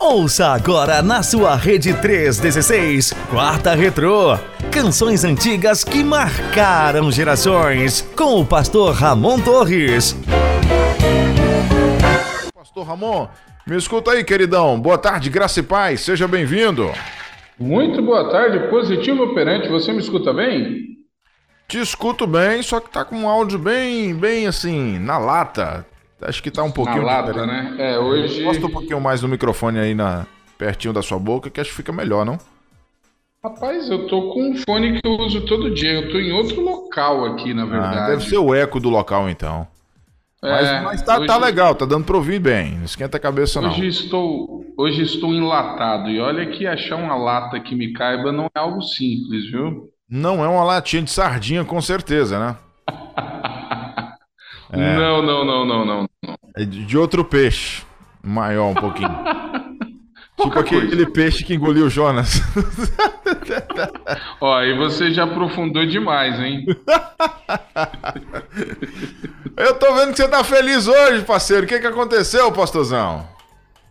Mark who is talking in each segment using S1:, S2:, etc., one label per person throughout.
S1: Ouça agora na sua rede 316, Quarta Retrô. Canções antigas que marcaram gerações. Com o pastor Ramon Torres.
S2: Pastor Ramon, me escuta aí, queridão. Boa tarde, graça e paz. Seja bem-vindo.
S3: Muito boa tarde, positivo operante. Você me escuta bem?
S2: Te escuto bem, só que tá com um áudio bem, bem assim, na lata. Acho que tá um pouquinho.
S3: Na lata, diferente. né? É, hoje.
S2: Mostra um pouquinho mais no microfone aí na, pertinho da sua boca, que acho que fica melhor, não?
S3: Rapaz, eu tô com um fone que eu uso todo dia. Eu tô em outro local aqui, na ah, verdade. Ah,
S2: deve ser o eco do local, então. É, mas, mas tá, tá hoje... tá, legal, tá dando pra ouvir bem. Não esquenta a cabeça,
S3: não. Hoje estou, hoje estou enlatado. E olha que achar uma lata que me caiba não é algo simples, viu?
S2: Não é uma latinha de sardinha, com certeza, né?
S3: é. Não, não, não, não, não.
S2: É de outro peixe. Maior um pouquinho. tipo aquele coisa. peixe que engoliu o Jonas.
S3: Ó, aí você já aprofundou demais, hein?
S2: eu tô vendo que você tá feliz hoje, parceiro. O que que aconteceu, pastorzão?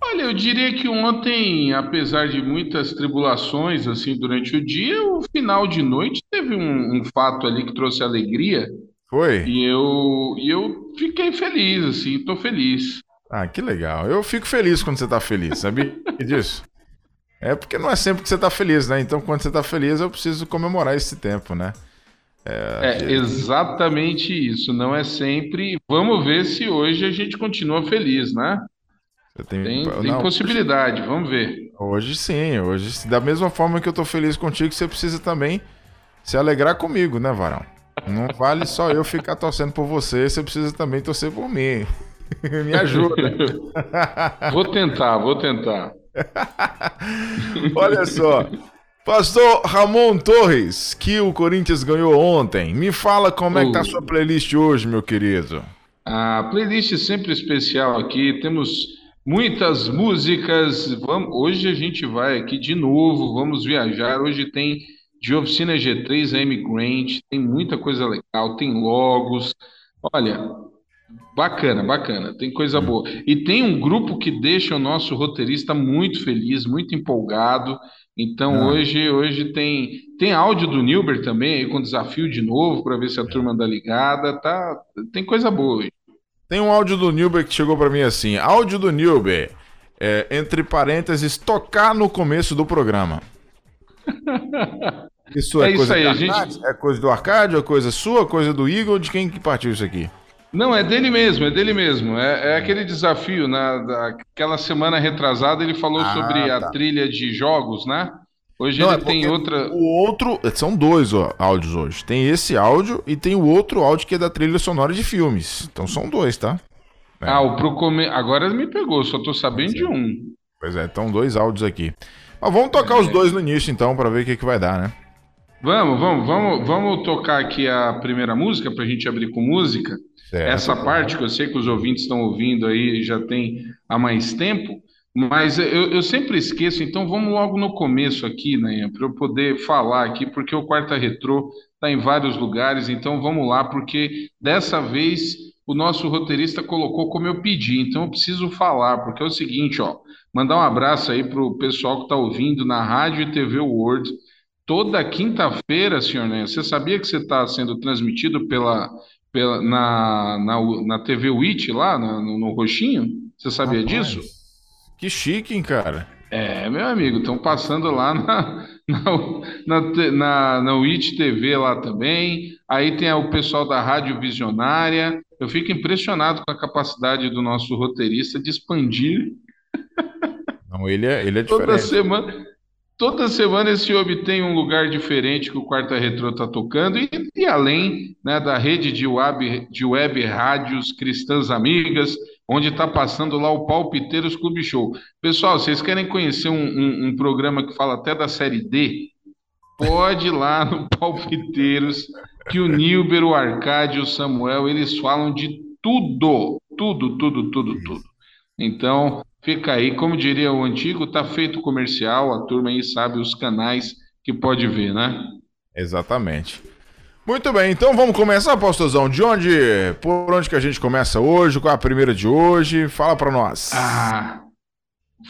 S3: Olha, eu diria que ontem, apesar de muitas tribulações assim durante o dia, o final de noite teve um, um fato ali que trouxe alegria.
S2: Foi?
S3: E eu, e eu fiquei feliz, assim, tô feliz.
S2: Ah, que legal. Eu fico feliz quando você tá feliz, sabe disso? É porque não é sempre que você tá feliz, né? Então, quando você tá feliz, eu preciso comemorar esse tempo, né?
S3: É, é exatamente isso. Não é sempre. Vamos ver se hoje a gente continua feliz, né? Tem, tem, tem possibilidade, vamos ver.
S2: Hoje sim, hoje da mesma forma que eu tô feliz contigo, você precisa também se alegrar comigo, né, Varão? Não vale só eu ficar torcendo por você, você precisa também torcer por mim. Me ajuda.
S3: vou tentar, vou tentar.
S2: Olha só. Pastor Ramon Torres, que o Corinthians ganhou ontem. Me fala como é que tá a sua playlist hoje, meu querido.
S3: A playlist sempre especial aqui. Temos muitas músicas. Vamos, hoje a gente vai aqui de novo, vamos viajar. Hoje tem de Oficina G3 a M Grant, tem muita coisa legal, tem logos. Olha, bacana, bacana, tem coisa boa. E tem um grupo que deixa o nosso roteirista muito feliz, muito empolgado. Então ah. hoje hoje tem tem áudio do Nilber também aí com desafio de novo para ver se a turma anda ligada, tá? Tem coisa boa hoje.
S2: Tem um áudio do Nilber que chegou para mim assim: áudio do Nilber, é, entre parênteses, tocar no começo do programa. Isso é, é coisa isso aí, gente... É coisa do Arcádio, é coisa sua, coisa do Eagle? De quem que partiu isso aqui?
S3: Não, é dele mesmo, é dele mesmo. É, é aquele desafio, na, né? aquela semana retrasada ele falou ah, sobre tá. a trilha de jogos, né? Hoje Não, ele é tem outra.
S2: O outro. São dois ó, áudios hoje. Tem esse áudio e tem o outro áudio que é da trilha sonora de filmes. Então são dois, tá?
S3: É. Ah, o Procome... agora me pegou, só tô sabendo de um.
S2: Pois é, então dois áudios aqui. Mas vamos tocar é. os dois no início então, para ver o que, que vai dar, né?
S3: Vamos, vamos, vamos, vamos tocar aqui a primeira música para a gente abrir com música. Certo. Essa parte que eu sei que os ouvintes estão ouvindo aí já tem há mais tempo, mas eu, eu sempre esqueço, então vamos logo no começo aqui, né, para eu poder falar aqui, porque o Quarta Retrô está em vários lugares, então vamos lá, porque dessa vez o nosso roteirista colocou como eu pedi, então eu preciso falar, porque é o seguinte, ó, mandar um abraço aí para o pessoal que está ouvindo na Rádio e TV World, toda quinta-feira, senhor Né? Você sabia que você está sendo transmitido pela, pela, na, na, na TV Witch lá, no, no Roxinho? Você sabia Rapaz, disso?
S2: Que chique, hein, cara?
S3: É, meu amigo, estão passando lá na, na, na, na, na Witch TV lá também. Aí tem o pessoal da Rádio Visionária. Eu fico impressionado com a capacidade do nosso roteirista de expandir.
S2: Não, ele é, ele é diferente.
S3: Toda semana, Toda semana esse homem tem um lugar diferente que o Quarta Retrô está tocando, e, e além né, da rede de web, de web rádios cristãs amigas, onde está passando lá o Palpiteiros Clube Show. Pessoal, vocês querem conhecer um, um, um programa que fala até da série D? Pode ir lá no Palpiteiros, que o Nilber, o Arcádio, o Samuel, eles falam de tudo, tudo, tudo, tudo, tudo. Então, Fica aí, como diria o antigo, tá feito comercial, a turma aí sabe os canais que pode ver, né?
S2: Exatamente. Muito bem, então vamos começar, Pastorzão. De onde, por onde que a gente começa hoje? Qual é a primeira de hoje? Fala para nós.
S3: Ah,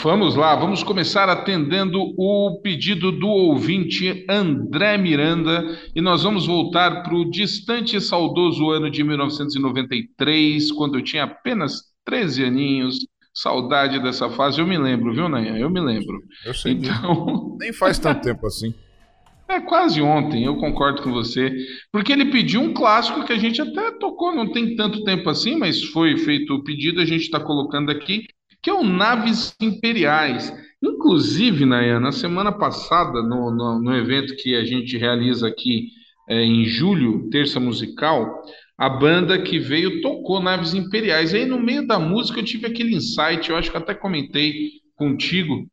S3: vamos lá, vamos começar atendendo o pedido do ouvinte André Miranda e nós vamos voltar para o distante e saudoso ano de 1993, quando eu tinha apenas 13 aninhos. Saudade dessa fase, eu me lembro, viu, Nanha? Eu me lembro.
S2: Eu sei. Então... Nem faz tanto tempo assim.
S3: É quase ontem, eu concordo com você. Porque ele pediu um clássico que a gente até tocou, não tem tanto tempo assim, mas foi feito o pedido, a gente está colocando aqui, que é o Naves Imperiais. Inclusive, Nayan, na semana passada, no, no, no, evento que a gente realiza aqui é, em julho, terça musical, a banda que veio tocou Naves Imperiais. E aí, no meio da música, eu tive aquele insight, eu acho que até comentei contigo,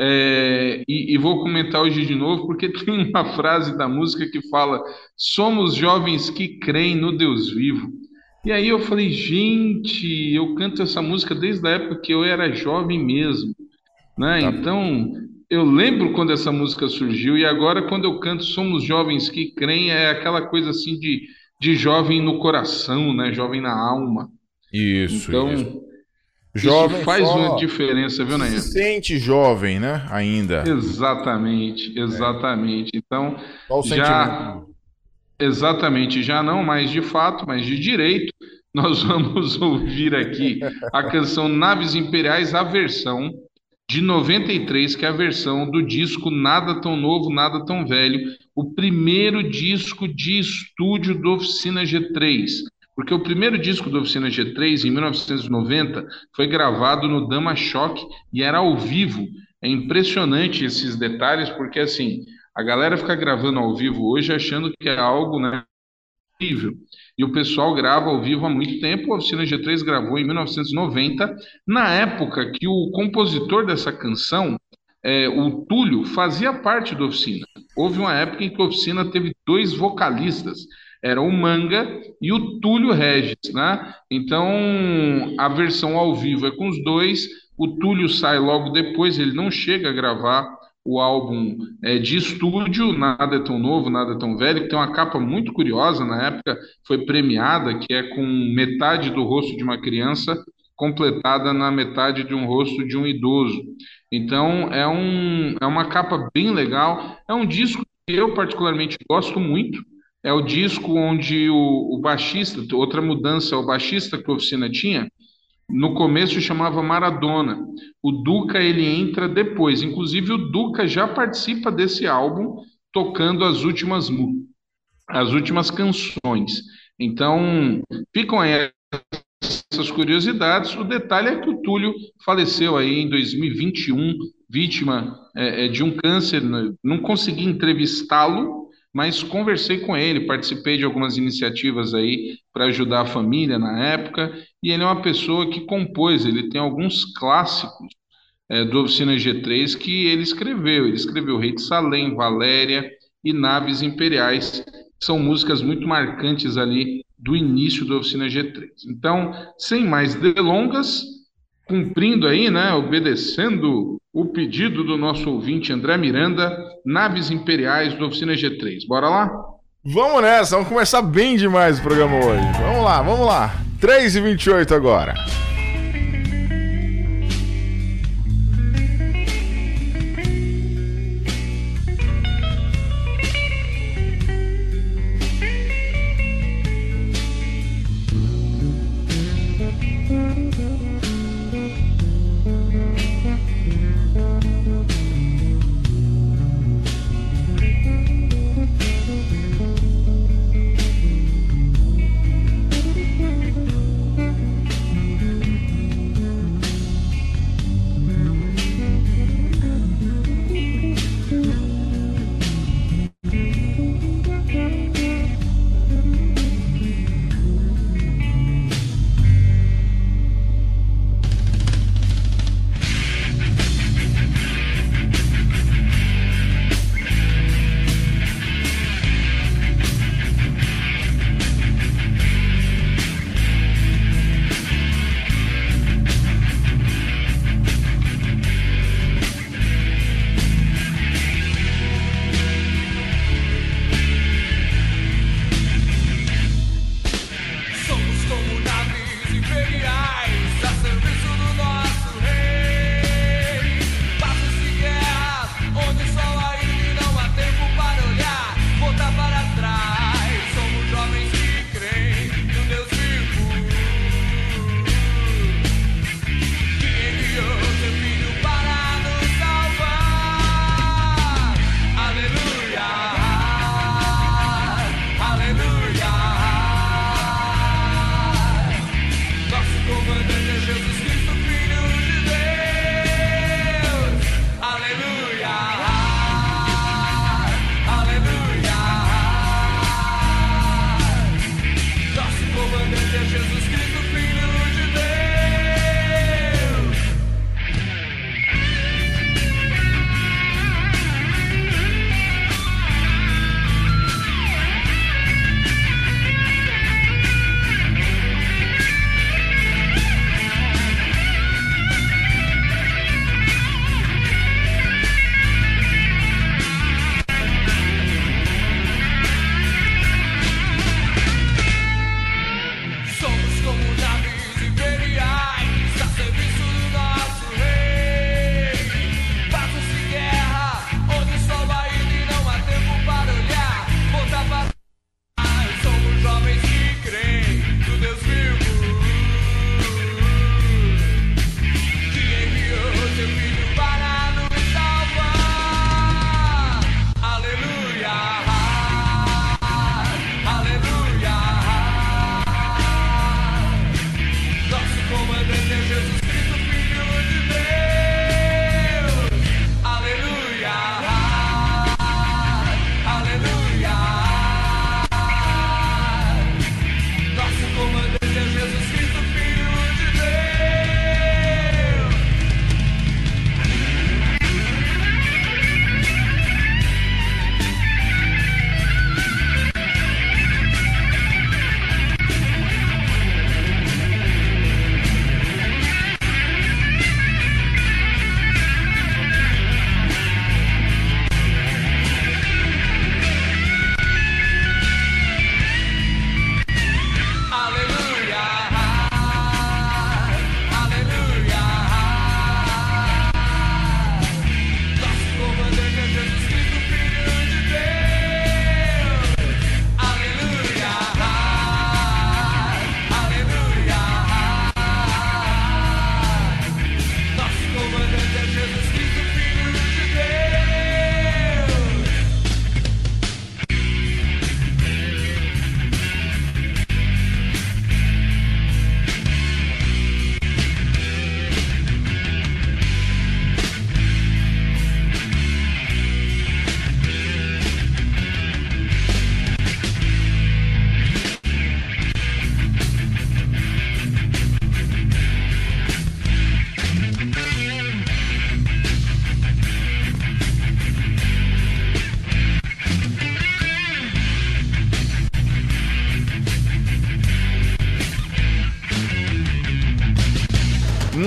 S3: é, e, e, vou comentar hoje de novo, porque tem uma frase da música que fala: Somos jovens que creem no Deus vivo. E aí eu falei: Gente, eu canto essa música desde a época que eu era jovem mesmo. Né? Tá. Então, eu lembro quando essa música surgiu, e agora, quando eu canto Somos Jovens que Creem, é aquela coisa assim de, de jovem no coração, né? jovem na alma.
S2: Isso.
S3: Então.
S2: Isso.
S3: Jovem Isso faz uma diferença, viu, Nayan?
S2: Se sente jovem, né? Ainda.
S3: Exatamente, exatamente. É. Então, já exatamente, já não mais de fato, mas de direito, nós vamos ouvir aqui a canção Naves Imperiais, a versão de 93, que é a versão do disco Nada Tão Novo, Nada Tão Velho, o primeiro disco de estúdio do Oficina G3. Porque o primeiro disco da Oficina G3, em 1990, foi gravado no Dama Choque e era ao vivo. É impressionante esses detalhes, porque assim, a galera fica gravando ao vivo hoje achando que é algo né, incrível. E o pessoal grava ao vivo há muito tempo. A Oficina G3 gravou em 1990, na época que o compositor dessa canção, é, o Túlio, fazia parte da Oficina. Houve uma época em que a Oficina teve dois vocalistas era o Manga e o Túlio Regis, né? Então, a versão ao vivo é com os dois, o Túlio sai logo depois, ele não chega a gravar o álbum é, de estúdio, Nada é Tão Novo, Nada é Tão Velho, que tem uma capa muito curiosa, na época foi premiada, que é com metade do rosto de uma criança completada na metade de um rosto de um idoso. Então, é, um, é uma capa bem legal, é um disco que eu particularmente gosto muito, é o disco onde o, o baixista, outra mudança, o baixista que a oficina tinha, no começo chamava Maradona. O Duca ele entra depois. Inclusive o Duca já participa desse álbum tocando as últimas as últimas canções. Então, ficam aí essas curiosidades. O detalhe é que o Túlio faleceu aí em 2021, vítima é, é, de um câncer. Né? Não consegui entrevistá-lo, mas conversei com ele, participei de algumas iniciativas aí para ajudar a família na época, e ele é uma pessoa que compôs, ele tem alguns clássicos é, do Oficina G3 que ele escreveu. Ele escreveu Rei de Salem, Valéria e Naves Imperiais, são músicas muito marcantes ali do início da Oficina G3. Então, sem mais delongas, cumprindo aí, né, obedecendo o pedido do nosso ouvinte André Miranda, Naves Imperiais do Oficina G3. Bora lá?
S2: Vamos nessa, vamos começar bem demais o programa hoje. Vamos lá, vamos lá. 3h28 agora.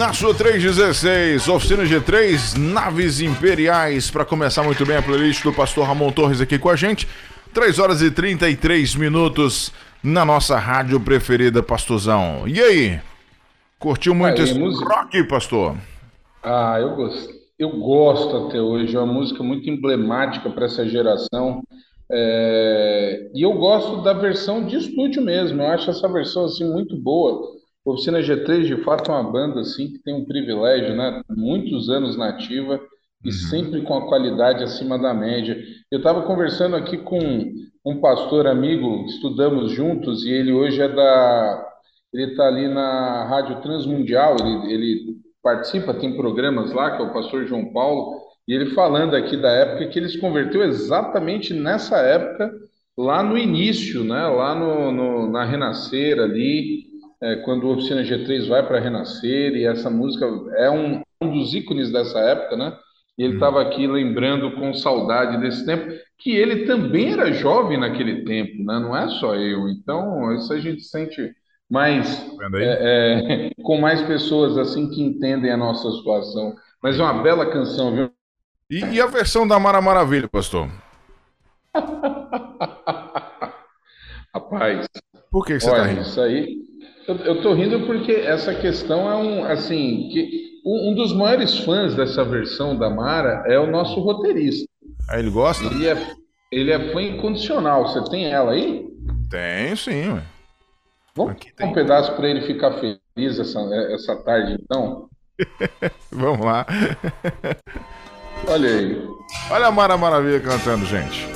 S2: Na sua 316, oficina G3, naves imperiais, para começar muito bem a playlist do pastor Ramon Torres aqui com a gente. 3 horas e 33 minutos na nossa rádio preferida, pastorzão. E aí? Curtiu muito esse música... rock, pastor?
S3: Ah, eu gosto. Eu gosto até hoje, é uma música muito emblemática para essa geração. É... E eu gosto da versão de estúdio mesmo. Eu acho essa versão assim muito boa. Oficina G3 de fato é uma banda assim que tem um privilégio, né? Muitos anos na ativa e uhum. sempre com a qualidade acima da média. Eu estava conversando aqui com um pastor amigo, estudamos juntos e ele hoje é da, ele está ali na Rádio Transmundial, ele, ele participa, tem programas lá, que é o pastor João Paulo, e ele falando aqui da época que ele se converteu exatamente nessa época, lá no início, né? Lá no, no na Renascer ali, é, quando o Oficina G3 vai para Renascer, e essa música é um, um dos ícones dessa época, né? E ele estava uhum. aqui lembrando com saudade desse tempo, que ele também era jovem naquele tempo, né? Não é só eu. Então, isso a gente sente mais tá é, é, com mais pessoas assim que entendem a nossa situação. Mas é uma bela canção, viu?
S2: E, e a versão da Mara Maravilha, pastor?
S3: Rapaz.
S2: Por que, que você está rindo?
S3: Isso aí. Eu, tô rindo porque essa questão é um assim que um dos maiores fãs dessa versão da Mara é o nosso roteirista.
S2: Ah, ele gosta?
S3: Ele é, ele é fã incondicional. Você tem ela aí?
S2: Tem, sim. Ué.
S3: Vamos dar um pedaço para ele ficar feliz essa, essa tarde, então?
S2: Vamos lá.
S3: Olha aí.
S2: Olha a Mara Maravilha cantando, gente.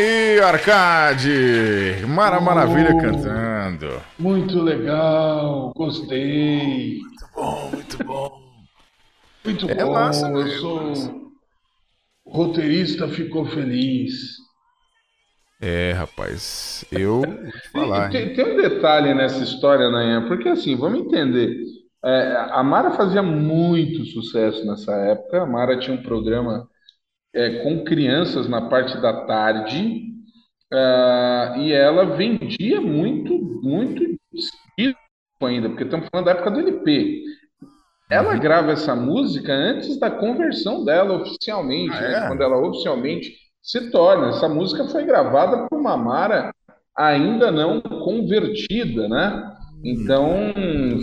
S2: Aí, Arcade! Mara oh, Maravilha cantando.
S3: Muito legal, gostei.
S2: Muito bom, muito bom.
S3: Muito é bom. Massa, eu sou roteirista, ficou feliz.
S2: É, rapaz, eu falar.
S3: Tem, tem, um detalhe nessa história, Nayan, porque assim, vamos entender. É, a Mara fazia muito sucesso nessa época. A Mara tinha um programa é, com crianças na parte da tarde uh, e ela vendia muito, muito ainda, porque estamos falando da época do LP. Ela uhum. grava essa música antes da conversão dela oficialmente, ah, né? é? quando ela oficialmente se torna. Essa música foi gravada por uma Mara ainda não convertida, né? Então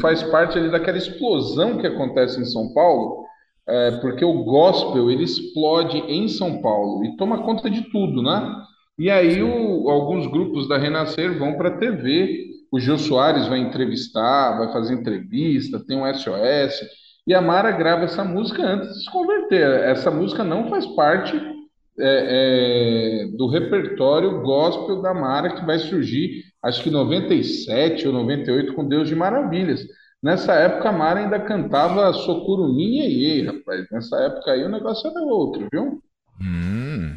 S3: faz parte ali daquela explosão que acontece em São Paulo é, porque o gospel ele explode em São Paulo e toma conta de tudo, né? E aí o, alguns grupos da Renascer vão para a TV, o Gil Soares vai entrevistar, vai fazer entrevista, tem um SOS, e a Mara grava essa música antes de se converter. Essa música não faz parte é, é, do repertório gospel da Mara que vai surgir, acho que 97 ou 98 com Deus de Maravilhas. Nessa época, a Mara ainda cantava Socuruminha e rapaz. Nessa época aí o negócio era outro, viu?
S2: Hum,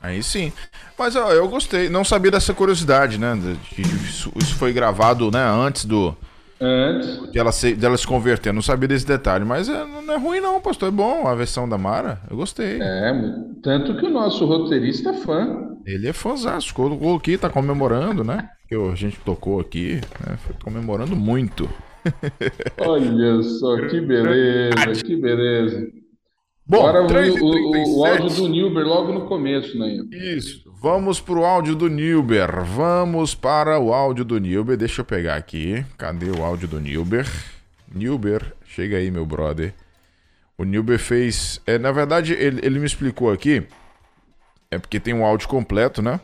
S2: aí sim. Mas ó, eu gostei. Não sabia dessa curiosidade, né? De, isso, isso foi gravado né, antes do.
S3: Antes.
S2: Dela se, dela se converter. Não sabia desse detalhe. Mas é, não é ruim, não, pastor. É bom a versão da Mara. Eu gostei.
S3: É, tanto que o nosso roteirista é fã.
S2: Ele é fãzaço. Colocou aqui, tá comemorando, né? Que a gente tocou aqui, né? Foi comemorando muito.
S3: Olha só, que beleza, que beleza. Bom, Agora o, o, o, áudio do Nilber logo no começo, né?
S2: Isso. Vamos para o áudio do Nilber. Vamos para o áudio do Nilber. Deixa eu pegar aqui. Cadê o áudio do Nilber? Nilber, chega aí, meu brother. O Nilber fez. É, na verdade, ele, ele me explicou aqui. É porque tem um áudio completo, né?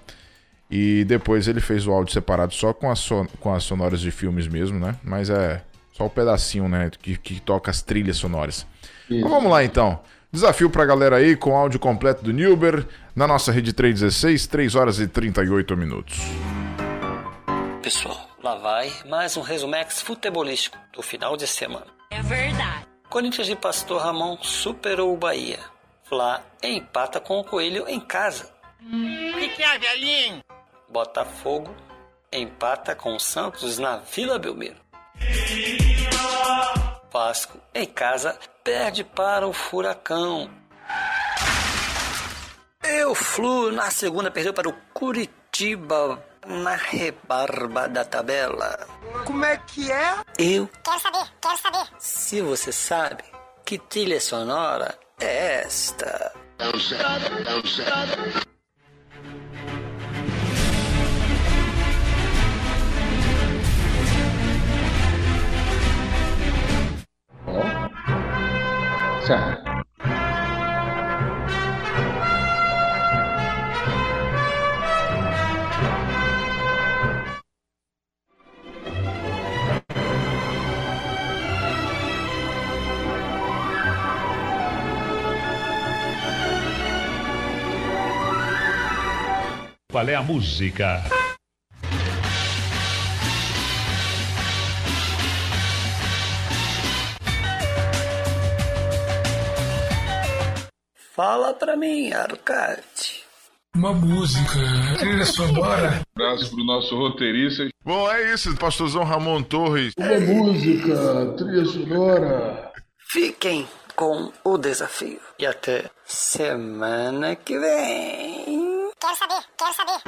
S2: E depois ele fez o áudio separado só com as, son com as sonoras de filmes mesmo, né? Mas é só o um pedacinho, né? Que, que toca as trilhas sonoras. Então vamos lá então. Desafio pra galera aí com áudio completo do Nilber na nossa rede 316, 3 horas e 38 minutos.
S4: Pessoal, lá vai mais um resumex futebolístico do final de semana.
S5: É verdade.
S4: Corinthians de Pastor Ramon superou o Bahia. Flá empata com o Coelho em casa.
S5: O que, que é, velhinho?
S4: Botafogo empata com o Santos na Vila Belmiro. Vasco em casa perde para o Furacão. E o Flu na segunda perdeu para o Curitiba na rebarba da tabela.
S5: Como é que é?
S4: Eu
S5: Quero saber, quero saber.
S4: Se você sabe, que trilha sonora é esta?
S3: Ó.
S6: Qual é a música?
S4: Fala pra mim, Arcade.
S7: Uma música, trilha sonora.
S3: Abraço pro nosso roteirista.
S2: Bom, é isso, pastorzão Ramon Torres.
S7: Uma música, trilha sonora.
S4: Fiquem com o desafio. E até semana que vem.
S5: Quero saber, quero saber.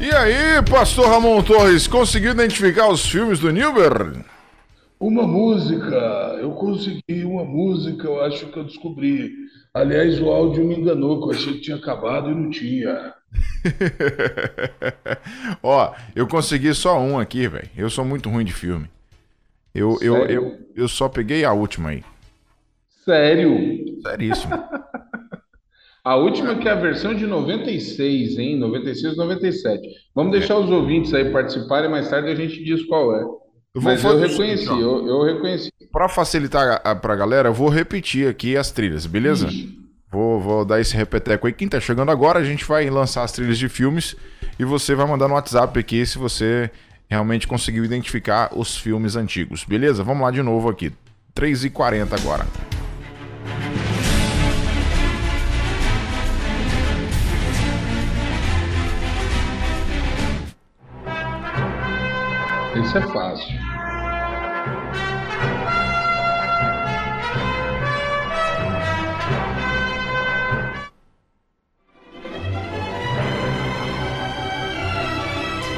S2: E aí, pastor Ramon Torres, conseguiu identificar os filmes do Nilber?
S7: Uma música, eu consegui uma música, eu acho que eu descobri. Aliás, o áudio me enganou, que eu achei que tinha acabado e não tinha.
S2: Ó, eu consegui só um aqui, velho. Eu sou muito ruim de filme. Eu, eu, eu, eu só peguei a última aí.
S3: Sério?
S2: Seríssimo.
S3: A última que é a versão de 96, hein? 96, 97. Vamos deixar os ouvintes aí participarem, mais tarde a gente diz qual é.
S2: Eu
S3: Mas eu reconheci,
S2: seguinte,
S3: eu, eu reconheci.
S2: Pra facilitar a, pra galera, eu vou repetir aqui as trilhas, beleza? Vou, vou dar esse repeteco aí. Quem tá chegando agora, a gente vai lançar as trilhas de filmes e você vai mandar no WhatsApp aqui se você realmente conseguiu identificar os filmes antigos, beleza? Vamos lá de novo aqui. 3h40 agora.
S3: Esse é fácil.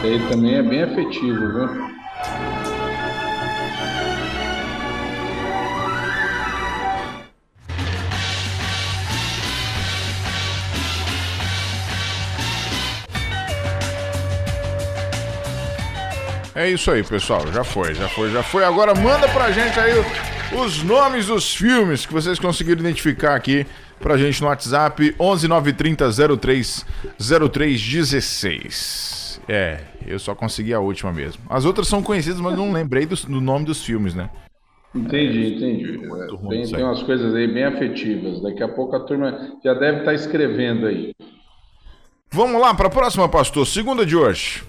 S3: Ele também é bem afetivo, viu?
S2: É isso aí, pessoal. Já foi, já foi, já foi. Agora manda pra gente aí os nomes dos filmes que vocês conseguiram identificar aqui pra gente no WhatsApp 11930 03 0316. É, eu só consegui a última mesmo. As outras são conhecidas, mas não lembrei do, do nome dos filmes, né?
S3: Entendi, entendi. É, tem, tem umas coisas aí bem afetivas. Daqui a pouco a turma já deve estar escrevendo aí.
S2: Vamos lá pra próxima, pastor. Segunda de hoje.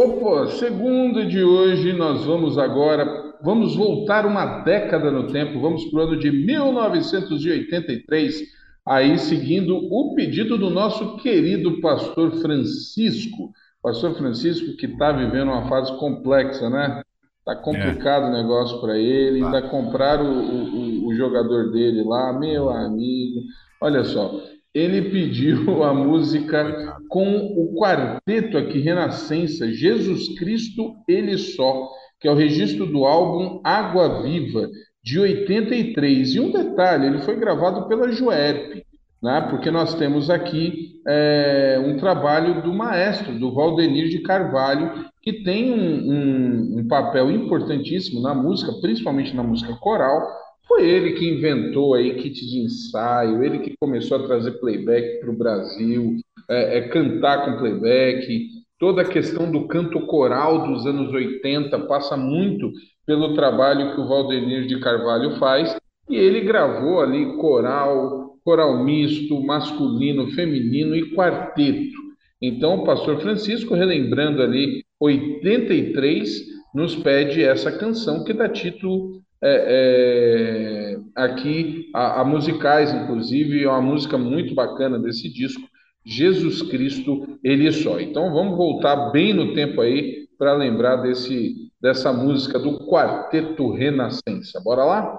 S3: Opa, segunda de hoje nós vamos agora, vamos voltar uma década no tempo, vamos para o ano de 1983, aí seguindo o pedido do nosso querido pastor Francisco. Pastor Francisco que está vivendo uma fase complexa, né? Tá complicado o negócio para ele, ainda compraram o, o, o jogador dele lá, meu amigo. Olha só, ele pediu a música com o quarteto aqui, Renascença, Jesus Cristo, Ele Só, que é o registro do álbum Água Viva, de 83. E um detalhe, ele foi gravado pela Juerp. né? porque nós temos aqui é, um trabalho do maestro, do Valdenir de Carvalho, que tem um, um, um papel importantíssimo na música, principalmente na música coral, foi ele que inventou aí kit de ensaio, ele que começou a trazer playback para o Brasil, é, é, cantar com playback. Toda a questão do canto coral dos anos 80 passa muito pelo trabalho que o Valdenir de Carvalho faz, e ele gravou ali coral, coral misto, masculino, feminino e quarteto. Então, o pastor Francisco, relembrando ali 83, nos pede essa canção que dá título é, é, aqui a, a, musicais, inclusive, é uma música muito bacana desse disco, Jesus Cristo, Ele Só. Então vamos voltar bem no tempo aí para lembrar desse, dessa música do Quarteto Renascença. Bora lá?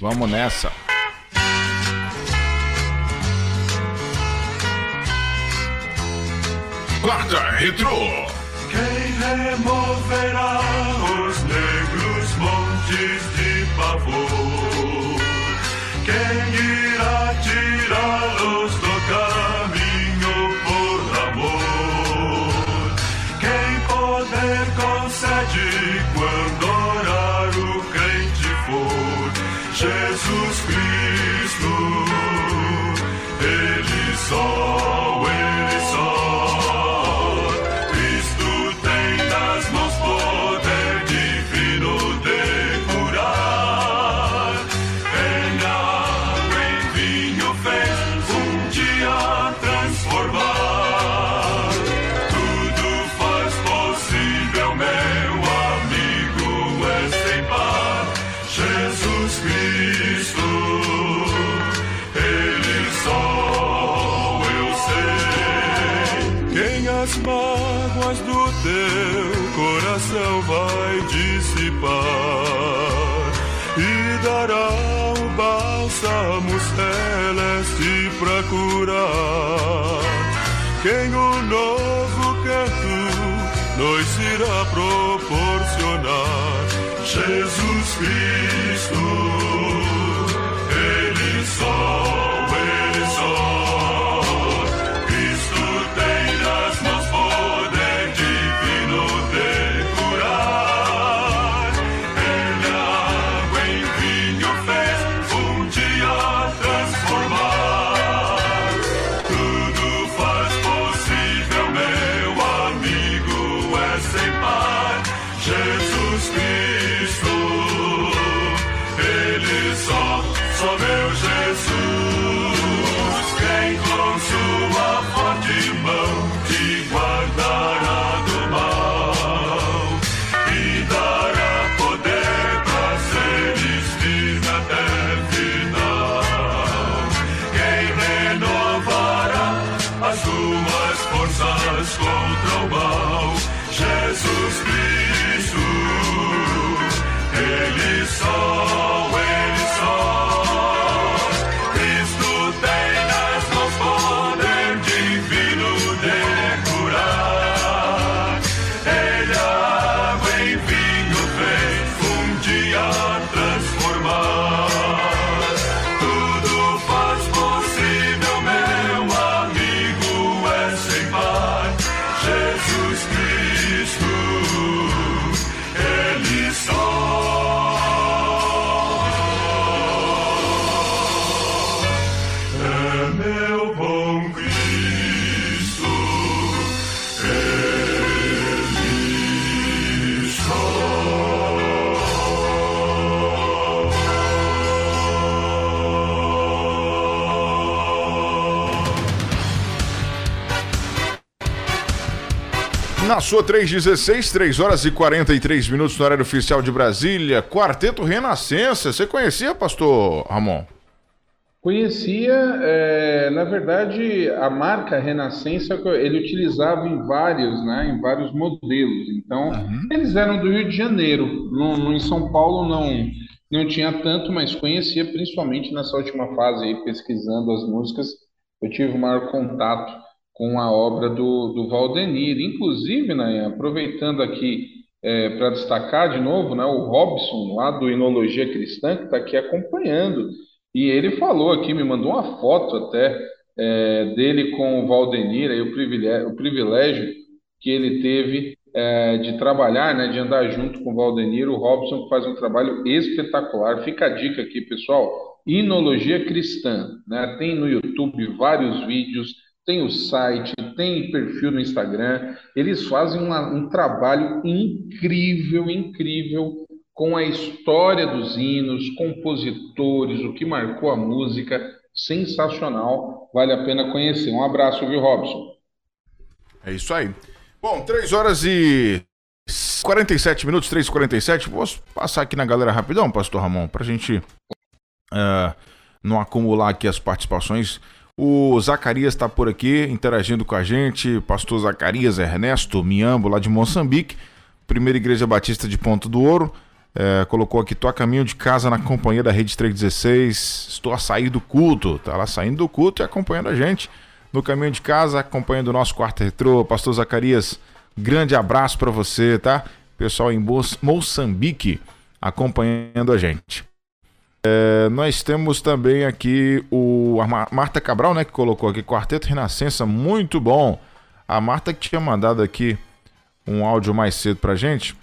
S2: Vamos nessa.
S8: Quarta Retro. Quem removerá os negros montes pavor. Quem irá tirá-los dissipar e dará o bálsamo celeste pra curar. Quem o
S2: Na sua 316, 3 horas e 43 minutos no horário oficial de Brasília, Quarteto Renascença. Você conhecia, pastor Ramon?
S3: Conhecia, é, na verdade, a marca Renascença ele utilizava em vários, né, em vários modelos. Então, eles eram do Rio de Janeiro. No, no- em São Paulo não não tinha tanto, mas conhecia principalmente nessa última fase aí, pesquisando as músicas. Eu tive o maior contato com a obra do, do Valdenir. Inclusive, né, aproveitando aqui para destacar de novo, né, o Robson, lá do Inologia Cristã, que está aqui acompanhando. E ele falou aqui, me mandou uma foto até é, dele com o Valdenir, aí, o, privilégio, o privilégio que ele teve é, de trabalhar, né, de andar junto com o Valdenir, o Robson faz um trabalho espetacular. Fica a dica aqui, pessoal. Inologia Cristã, né? Tem no YouTube vários vídeos, tem o site, tem perfil no Instagram. Eles fazem uma, um trabalho incrível, incrível com a história dos hinos, compositores, o que marcou a música. Sensacional, vale a pena conhecer. Um abraço, viu, Robson?
S2: É isso aí. Bom, 3 horas e 47 minutos, 3 e 47. Posso passar aqui na galera rapidão, Pastor Ramon, pra gente uh, não acumular aqui as participações. O Zacarias está por aqui interagindo com a gente. Pastor Zacarias Ernesto Miambo, lá de Moçambique, primeira igreja batista de Ponto do Ouro. É, colocou aqui, tô a caminho de casa na companhia da Rede 316. Estou a sair do culto. Tá lá saindo do culto e acompanhando a gente no caminho de casa, acompanhando o nosso quarto retrô. Pastor Zacarias, grande abraço para você, tá? Pessoal em Moçambique acompanhando a gente. É, nós temos também aqui o a Marta Cabral, né, que colocou aqui Quarteto Renascença, muito bom. A Marta que tinha mandado aqui um áudio mais cedo pra gente.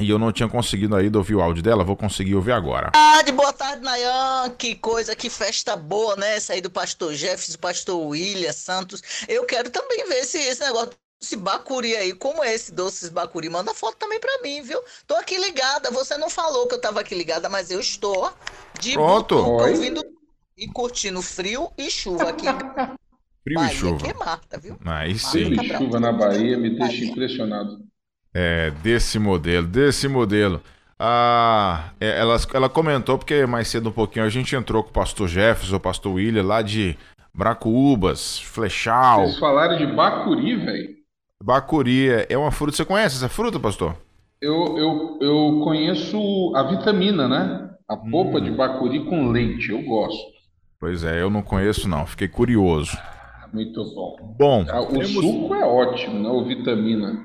S2: E eu não tinha conseguido ainda ouvir o áudio dela, vou conseguir ouvir agora.
S4: Ah, de boa tarde, Nayan. Que coisa, que festa boa, né? Essa aí do pastor Jefferson, do pastor William Santos. Eu quero também ver esse, esse negócio esse bacuri aí, como é esse doce bacuri? Manda foto também pra mim, viu? Tô aqui ligada. Você não falou que eu tava aqui ligada, mas eu estou de
S2: Pronto.
S4: butuca, ouvindo e curtindo frio e chuva aqui.
S2: Frio
S4: Bahia,
S2: e chuva.
S4: que Marta, viu?
S2: Aí sim.
S3: Frio e chuva na Bahia me deixa
S4: Bahia.
S3: impressionado.
S2: É, desse modelo, desse modelo. Ah, é, ela, ela comentou, porque mais cedo um pouquinho a gente entrou com o pastor Jefferson, o pastor William, lá de Bracuúbas, Flechal,
S3: Vocês falaram de bacuri, velho.
S2: Bacuri. é- É uma fruta. Você conhece essa fruta, pastor?
S3: Eu, eu, eu conheço a vitamina, né? A polpa de bacuri com leite, eu gosto.
S2: Pois é, eu não conheço não, fiquei curioso.
S3: Muito bom.
S2: Bom,
S3: Ah, O
S2: temos-
S3: suco é ótimo, né? O vitamina.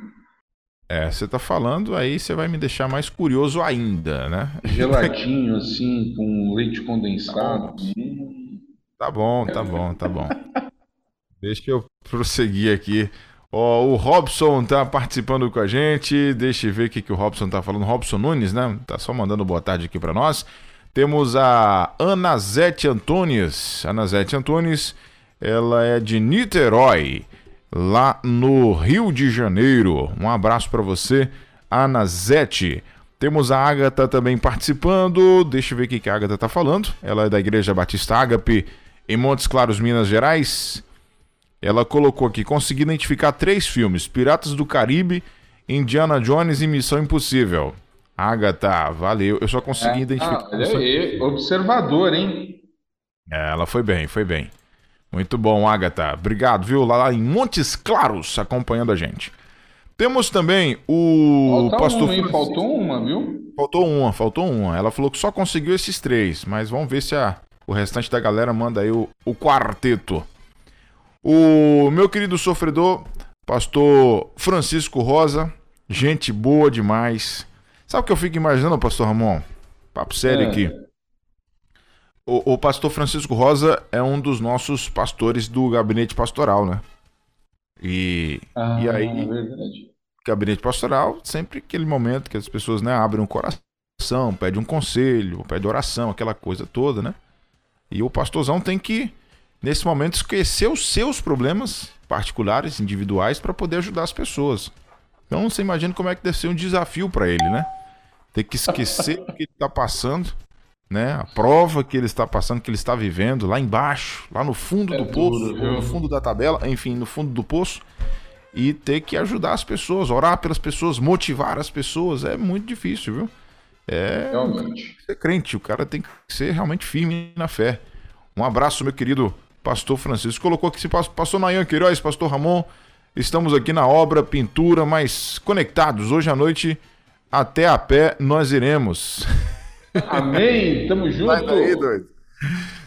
S2: é, você tá falando, aí você vai me deixar mais curioso ainda, né?
S3: Geladinho, assim, com leite condensado. Hum.
S2: Tá bom, tá bom, tá bom. Deixa eu prosseguir aqui. O Robson tá participando com a gente. Deixa eu ver o que, que o Robson tá falando. Robson Nunes, né? Tá só mandando boa tarde aqui pra nós. Temos a Ana Zete Antunes. Ana Zete Antunes, ela é de Niterói, lá no Rio de Janeiro. Um abraço pra você, Ana Zete. Temos a Agatha também participando. Deixa eu ver o que, que a Agatha tá falando. Ela é da Igreja Batista Ágape, em Montes Claros, Minas Gerais. Ela colocou aqui: consegui identificar três filmes: Piratas do Caribe, Indiana Jones e Missão Impossível. Agatha, valeu. Eu só consegui identificar.
S3: Ah, olha aí, observador, hein?
S2: É, ela foi bem, foi bem. Muito bom, Agatha. Obrigado, viu? Lá, lá em Montes Claros, acompanhando a gente. Temos também o
S3: Falta
S2: pastor
S3: hein? Faltou uma, viu?
S2: Faltou uma, faltou uma. Ela falou que só conseguiu esses três, mas vamos ver se a- o restante da galera manda aí o, o quarteto. O meu querido sofredor, pastor Francisco Rosa, gente boa demais. Sabe o que eu fico imaginando, pastor Ramon? Papo sério
S3: É.
S2: aqui. O, o pastor Francisco Rosa é um dos nossos pastores do gabinete pastoral, né? E,
S3: Ah,
S2: e aí,
S3: verdade.
S2: gabinete pastoral, sempre aquele momento que as pessoas né, abrem um coração, pedem um conselho, pedem oração, aquela coisa toda, né? E o pastorzão tem que, nesse momento, esquecer os seus problemas particulares, individuais, para poder ajudar as pessoas. Então você imagina como é que deve ser um desafio para ele, né? Ter que esquecer o que ele está passando, né? A prova que ele está passando, que ele está vivendo lá embaixo, lá no fundo
S3: É
S2: do
S3: duro,
S2: poço, ou no fundo da tabela, enfim, no fundo do poço e ter que ajudar as pessoas, orar pelas pessoas, motivar as pessoas, é muito difícil, viu? É
S3: Realmente.
S2: ser crente, o cara tem que ser realmente firme na fé. Um abraço, meu querido pastor Francisco. Colocou aqui, pastor Nayan Queiroz, pastor Ramon, estamos aqui na obra, pintura, mas conectados. Hoje à noite, até a pé, nós iremos.
S3: Amém, tamo junto.
S2: doido.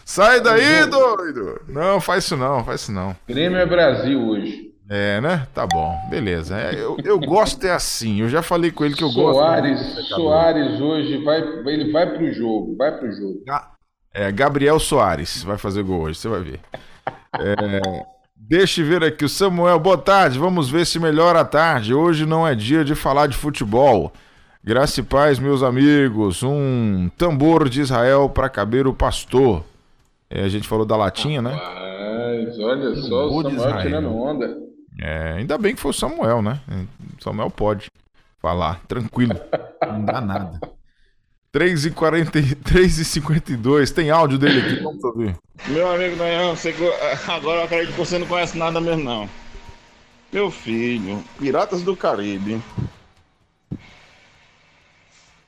S2: Sai daí, doido. Não, faz isso não, faz isso não.
S3: Grêmio é Brasil hoje.
S2: É, né? Tá bom, beleza. É, eu, eu gosto é assim. Eu já falei com ele que eu gosto.
S3: Soares. Soares hoje vai, ele vai pro jogo, vai pro jogo.
S2: Ga- É, Gabriel Soares vai fazer gol hoje, você vai ver. É, deixa eu ver aqui o Samuel. Boa tarde, vamos ver se melhora a tarde. Hoje não é dia de falar de futebol. Graça e paz, meus amigos. Um tambor de Israel para caber o pastor. É, a gente falou da latinha, né?
S3: Mas olha só, o
S2: Tambor
S3: Samuel
S2: Israel.
S3: tirando onda.
S2: É, ainda bem que foi o Samuel, né? Samuel pode falar, tranquilo. Não dá nada. 3h40, 3h52. Tem áudio dele aqui, vamos ouvir.
S9: Meu amigo go- agora eu acredito que você não conhece nada mesmo, não. Meu filho, Piratas do Caribe.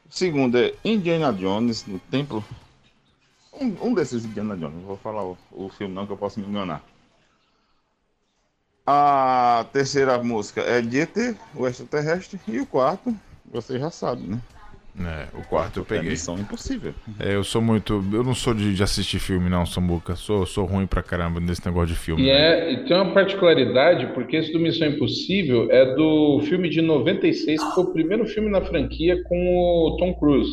S9: Segundo é Indiana Jones, no Templo. Um, um desses Indiana Jones, não vou falar o, o filme não, que eu posso me enganar. A terceira música é de ET, o extraterrestre. E o quarto, você já sabe, né?
S2: É, o quarto eu
S9: É
S2: peguei.
S9: Missão Impossível.
S2: É, eu sou muito. Eu não sou de, de assistir filme, não, Sambuca. Sou, sou ruim pra caramba nesse negócio de filme.
S3: E,
S2: né?
S3: é, e tem uma particularidade, porque esse do Missão Impossível é do filme de 96, que foi o primeiro filme na franquia com o Tom Cruise.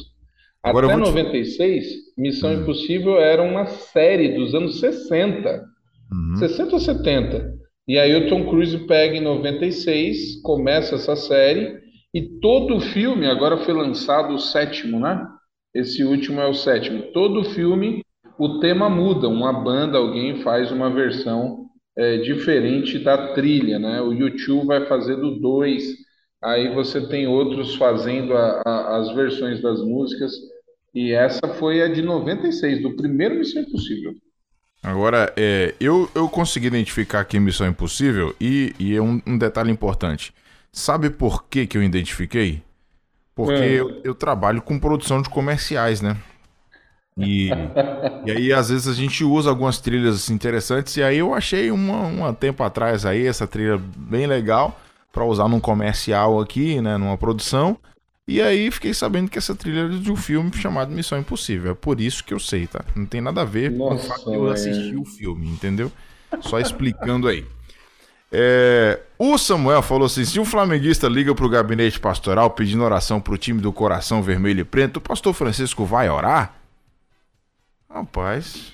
S2: Agora
S3: Até
S2: te-
S3: 96, Missão
S2: Hum.
S3: Impossível era uma série dos anos 60.
S2: Uhum.
S3: 60 ou 70. E aí o Tom Cruise pega em 96, começa essa série, e todo o filme, agora foi lançado o sétimo, né? Esse último é o sétimo. Todo o filme, o tema muda. Uma banda, alguém faz uma versão é, diferente da trilha, né? O YouTube vai fazer do 2. Aí você tem outros fazendo a- a- as versões das músicas. E essa foi a de 96, do primeiro Missão Impossível.
S2: Agora, é, eu, eu consegui identificar aqui Missão Impossível e, e é um, um detalhe importante. Sabe por que, que eu identifiquei? Porque
S3: É.
S2: eu, eu trabalho com produção de comerciais, né? E, e aí, às vezes, a gente usa algumas trilhas assim, interessantes. E aí eu achei uma, um tempo atrás aí, essa trilha bem legal para usar num comercial aqui, né? Numa produção. E aí fiquei sabendo que essa trilha é de um filme chamado Missão Impossível. É por isso que eu sei, tá? Não tem nada a ver com o
S3: Nossa,
S2: fato de eu assistir o filme, entendeu? Só explicando aí. É, o Samuel falou assim: se um flamenguista liga pro gabinete pastoral pedindo oração pro time do coração vermelho e preto, o pastor Francisco vai orar? Rapaz.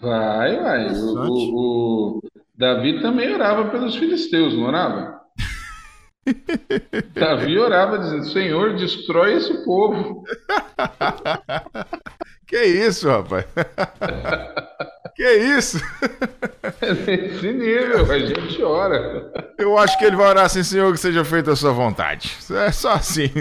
S3: Vai, vai. O, o- o Davi também orava pelos filisteus, não orava? Davi orava dizendo: Senhor, destrói esse povo.
S2: Que isso, rapaz? que isso?
S3: Nesse nível, a gente ora.
S2: Eu acho que ele vai orar assim, Senhor, que seja feita a sua vontade. É só assim.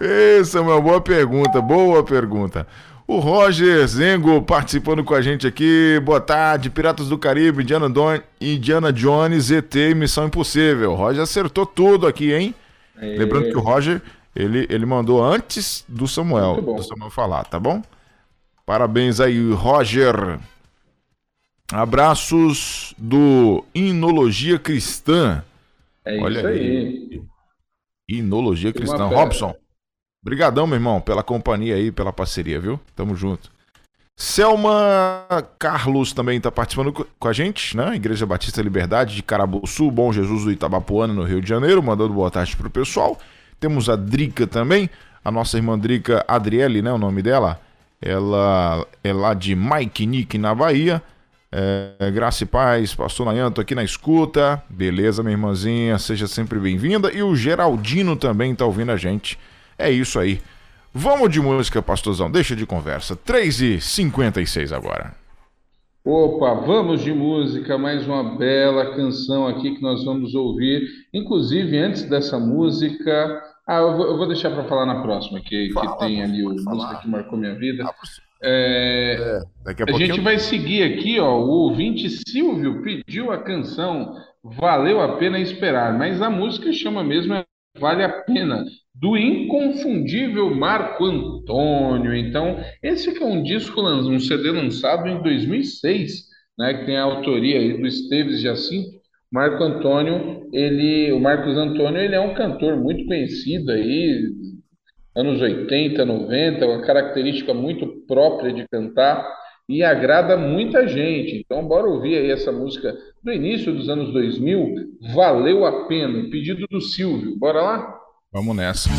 S2: Ei, Samuel, boa pergunta, boa pergunta. O Roger Zengo participando com a gente aqui. Boa tarde, Piratas do Caribe, Indiana, Don... Indiana Jones, ET Missão Impossível. O Roger acertou tudo aqui, hein? Lembrando que o Roger, ele, ele mandou antes do Samuel, do Samuel falar, tá bom? Parabéns aí, Roger. Abraços do Inologia Cristã.
S3: É
S2: Olha
S3: isso
S2: aí.
S3: aí.
S2: Inologia Cristã. Robson, brigadão, meu irmão, pela companhia aí, pela parceria, viu? Tamo junto. Selma Carlos também tá participando co- com a gente, né? Igreja Batista Liberdade de Carabuçu, Bom Jesus do Itabapuana, no Rio de Janeiro, mandando boa tarde pro pessoal. Temos a Drica também, a nossa irmã Drica Adriele, né? O nome dela. Ela é lá de Mike Nick, na Bahia. É, graça e paz, pastor Nayan, tô aqui na escuta. Beleza, minha irmãzinha, seja sempre bem-vinda. E o Geraldino também tá ouvindo a gente. É isso aí. Vamos de música, pastorzão, deixa de conversa. 3h56 agora.
S3: Opa, vamos de música, mais uma bela canção aqui que nós vamos ouvir. Inclusive, antes dessa música. Ah, eu vou, eu vou deixar para falar na próxima, que, que
S2: Fala,
S3: tem ali o
S2: falar.
S3: música que marcou minha vida.
S2: Ah,
S3: É,
S2: Daqui a,
S3: A gente vai seguir aqui, ó. O ouvinte Silvio pediu a canção Valeu a Pena Esperar, mas a música chama mesmo é Vale a Pena, do inconfundível Marco Antônio. Então, esse que é um disco, um CD lançado em 2006, né, que tem a autoria aí do Esteves Jacinto. Marco Antônio, ele, o Marcos Antônio, ele é um cantor muito conhecido aí, anos 80, 90, uma característica muito própria de cantar e agrada muita gente. Então, bora ouvir aí essa música do início dos anos 2000, Valeu a Pena, pedido do Silvio. Bora lá?
S2: Vamos nessa.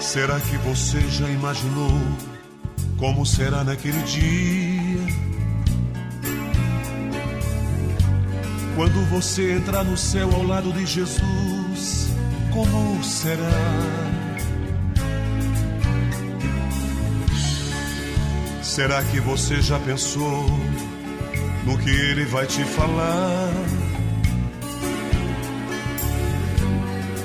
S6: Será que você já imaginou como será naquele dia? Quando você entrar no céu ao lado de Jesus, como será? Será que você já pensou no que ele vai te falar?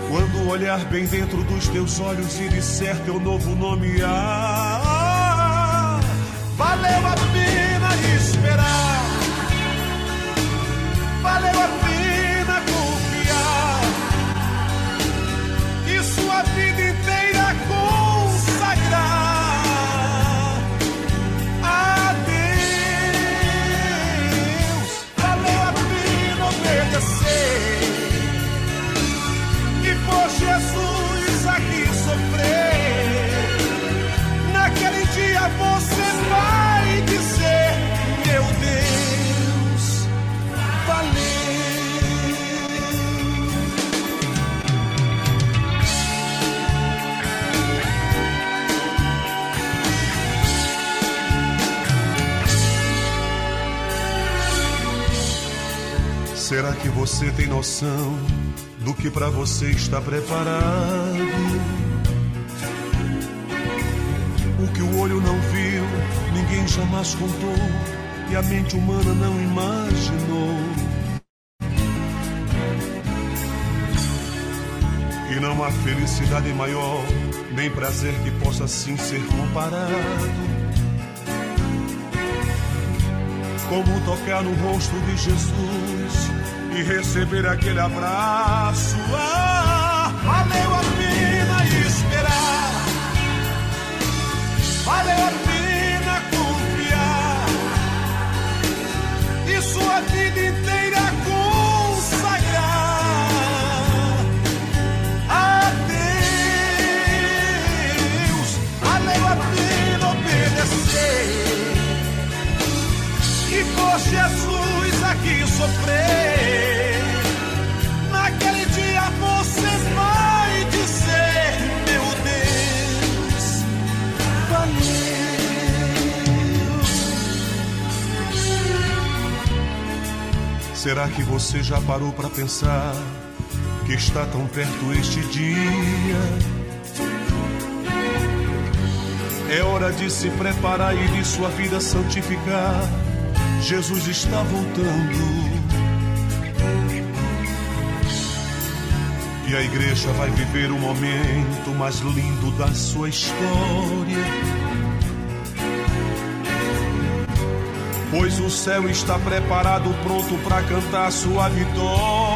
S6: Quando olhar bem dentro dos teus olhos e disser teu novo nome, ah, valeu a noção do que pra você está preparado? O que o olho não viu, ninguém jamais contou e a mente humana não imaginou. E não há felicidade maior, nem prazer que possa assim ser comparado. como tocar no rosto de Jesus e receber aquele abraço. Ah, valeu a pena esperar, valeu a pena confiar e sua vida inteira consagrar a Deus. Valeu a pena obedecer e por Jesus aqui sofrer. Será que você já parou para pensar que está tão perto este dia? É hora de se preparar e de sua vida santificar. Jesus está voltando. E a igreja vai viver o momento mais lindo da sua história. Pois o céu está preparado, pronto para cantar sua vitória.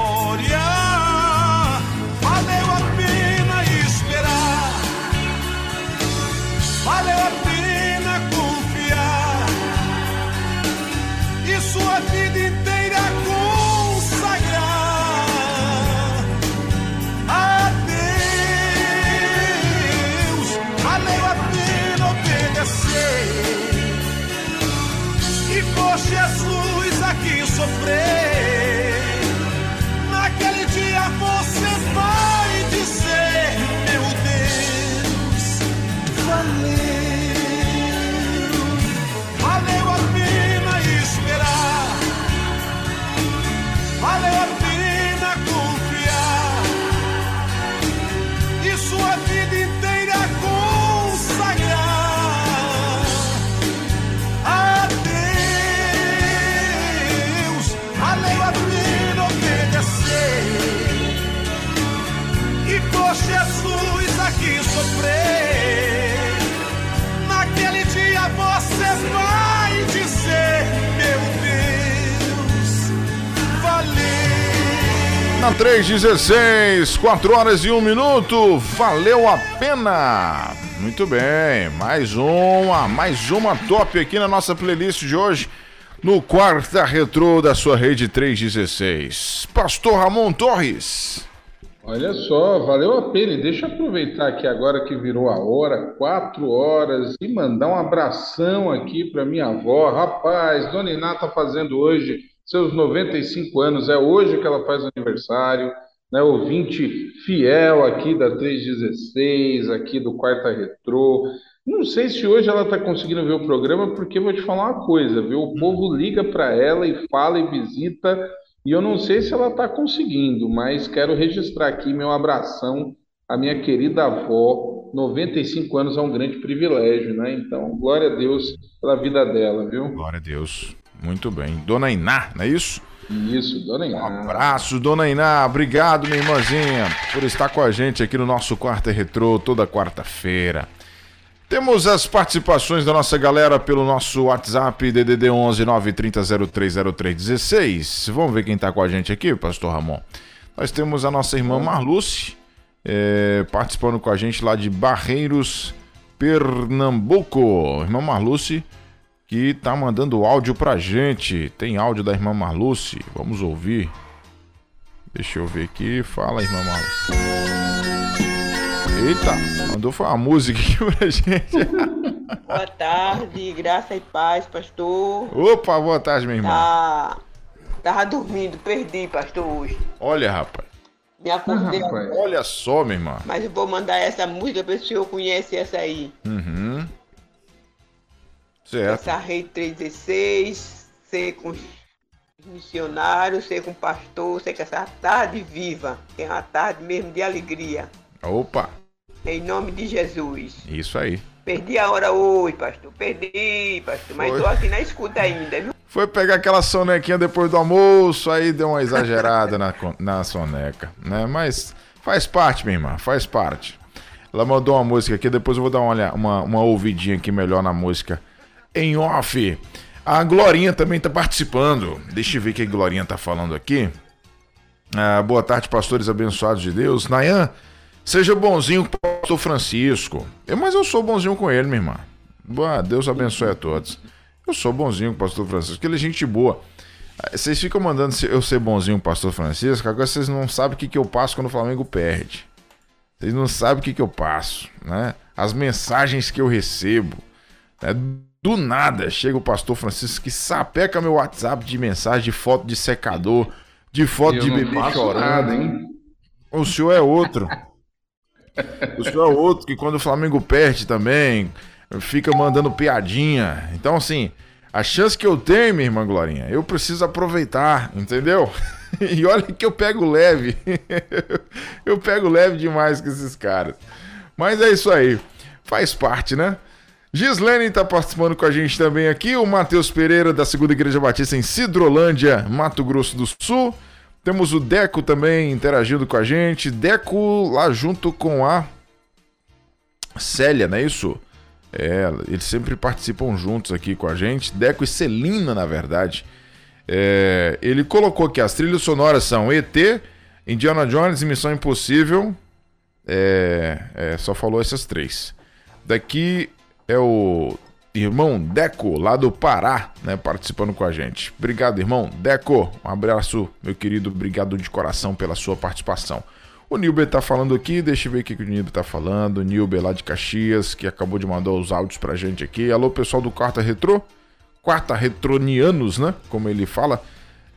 S2: 16, 4 horas e 1 minuto. Valeu a pena. Muito bem, mais uma, mais uma top aqui na nossa playlist de hoje. No quarta retrô da sua rede 316. Pastor Ramon Torres.
S3: Olha só, valeu a pena. E deixa eu aproveitar aqui agora que virou a hora, quatro horas, e mandar um abração aqui para minha avó. Rapaz, Dona Iná tá fazendo hoje seus 95 anos, é hoje que ela faz aniversário. né, ouvinte fiel aqui da 316, aqui do Quarta Retrô. Não sei se hoje ela está conseguindo ver o programa, porque vou te falar uma coisa, viu? O povo liga para ela e fala e visita, e eu não sei se ela está conseguindo, mas quero registrar aqui meu abração à minha querida avó. 95 anos é um grande privilégio, né? Então, glória a Deus pela vida dela, viu?
S2: Glória a Deus. Muito bem. Dona Iná, não é isso?
S3: Isso, Dona Iná.
S2: Um abraço, Dona Iná. Obrigado, minha irmãzinha, por estar com a gente aqui no nosso Quarta Retrô toda quarta-feira. Temos as participações da nossa galera pelo nosso WhatsApp DDD 11 930030316. Vamos ver quem está com a gente aqui, Pastor Ramon. Nós temos a nossa irmã Marluce é, participando com a gente lá de Barreiros, Pernambuco. Irmã Marluce que tá mandando áudio pra gente. Tem áudio da irmã Marluce, vamos ouvir. Deixa eu ver aqui. Fala, irmã Marluce. Eita, mandou uma música aqui pra gente.
S10: Boa tarde, graça e paz, pastor.
S2: Opa, boa tarde, minha irmã.
S10: Tá... Tava dormindo, perdi, pastor, hoje.
S2: Olha, rapaz.
S10: Me acordei.
S2: Olha só, minha irmã.
S10: Mas eu vou mandar essa música pra ver se o senhor conhece essa aí.
S2: Uhum. Certo.
S10: Essa Rei 316, ser com missionários, ser com pastor, ser com essa tarde viva, que é uma tarde mesmo de alegria.
S2: Opa!
S10: Em nome de Jesus.
S2: Isso aí.
S10: Perdi a hora hoje, pastor. Perdi, pastor. Mas tô aqui na escuta ainda, viu?
S2: Foi pegar aquela sonequinha depois do almoço, aí deu uma exagerada na, na soneca, né? Mas faz parte, minha irmã, faz parte. Ela mandou uma música aqui, depois eu vou dar uma, uma, uma ouvidinha aqui melhor na música em off. A Glorinha também está participando. Deixa eu ver o que a Glorinha está falando aqui. Ah, boa tarde, pastores abençoados de Deus. Nayan, seja bonzinho com o pastor Francisco. Eu, mas eu sou bonzinho com ele, minha irmã. Boa, Deus abençoe a todos. Eu sou bonzinho com o pastor Francisco, ele é gente boa. Ah, vocês ficam mandando eu ser bonzinho com o pastor Francisco, agora vocês não sabem o que, que eu passo quando o Flamengo perde. Vocês não sabem o que, que eu passo, né? As mensagens que eu recebo. Né? Do nada chega o pastor Francisco que sapeca meu WhatsApp de mensagem, de foto de secador, de foto Eu de bebê chorando. Nada, hein? O senhor é outro. o senhor é outro que quando o Flamengo perde também, fica mandando piadinha. Então, assim, a chance que eu tenho, minha irmã Glorinha, eu preciso aproveitar, entendeu? e olha que eu pego leve. eu pego leve demais com esses caras. Mas é isso aí. Faz parte, né? Gislene está participando com a gente também aqui. O Matheus Pereira, da Segunda Igreja Batista em Cidrolândia, Mato Grosso do Sul. Temos o Deco também interagindo com a gente. Deco lá junto com a Célia, não é isso? É, eles sempre participam juntos aqui com a gente. Deco e Celina, na verdade. É, ele colocou que as trilhas sonoras são ET, Indiana Jones e Missão Impossível. É, é, só falou essas três. Daqui é o irmão Deco, lá do Pará, né, participando com a gente. Obrigado, irmão Deco. Um abraço, meu querido. Obrigado de coração pela sua participação. O Nilber tá falando aqui, deixa eu ver o que o Nilber tá falando. Nilber lá de Caxias, que acabou de mandar os áudios pra gente aqui. Alô, pessoal do Quarta Retro. Quarta Retronianos, né? Como ele fala.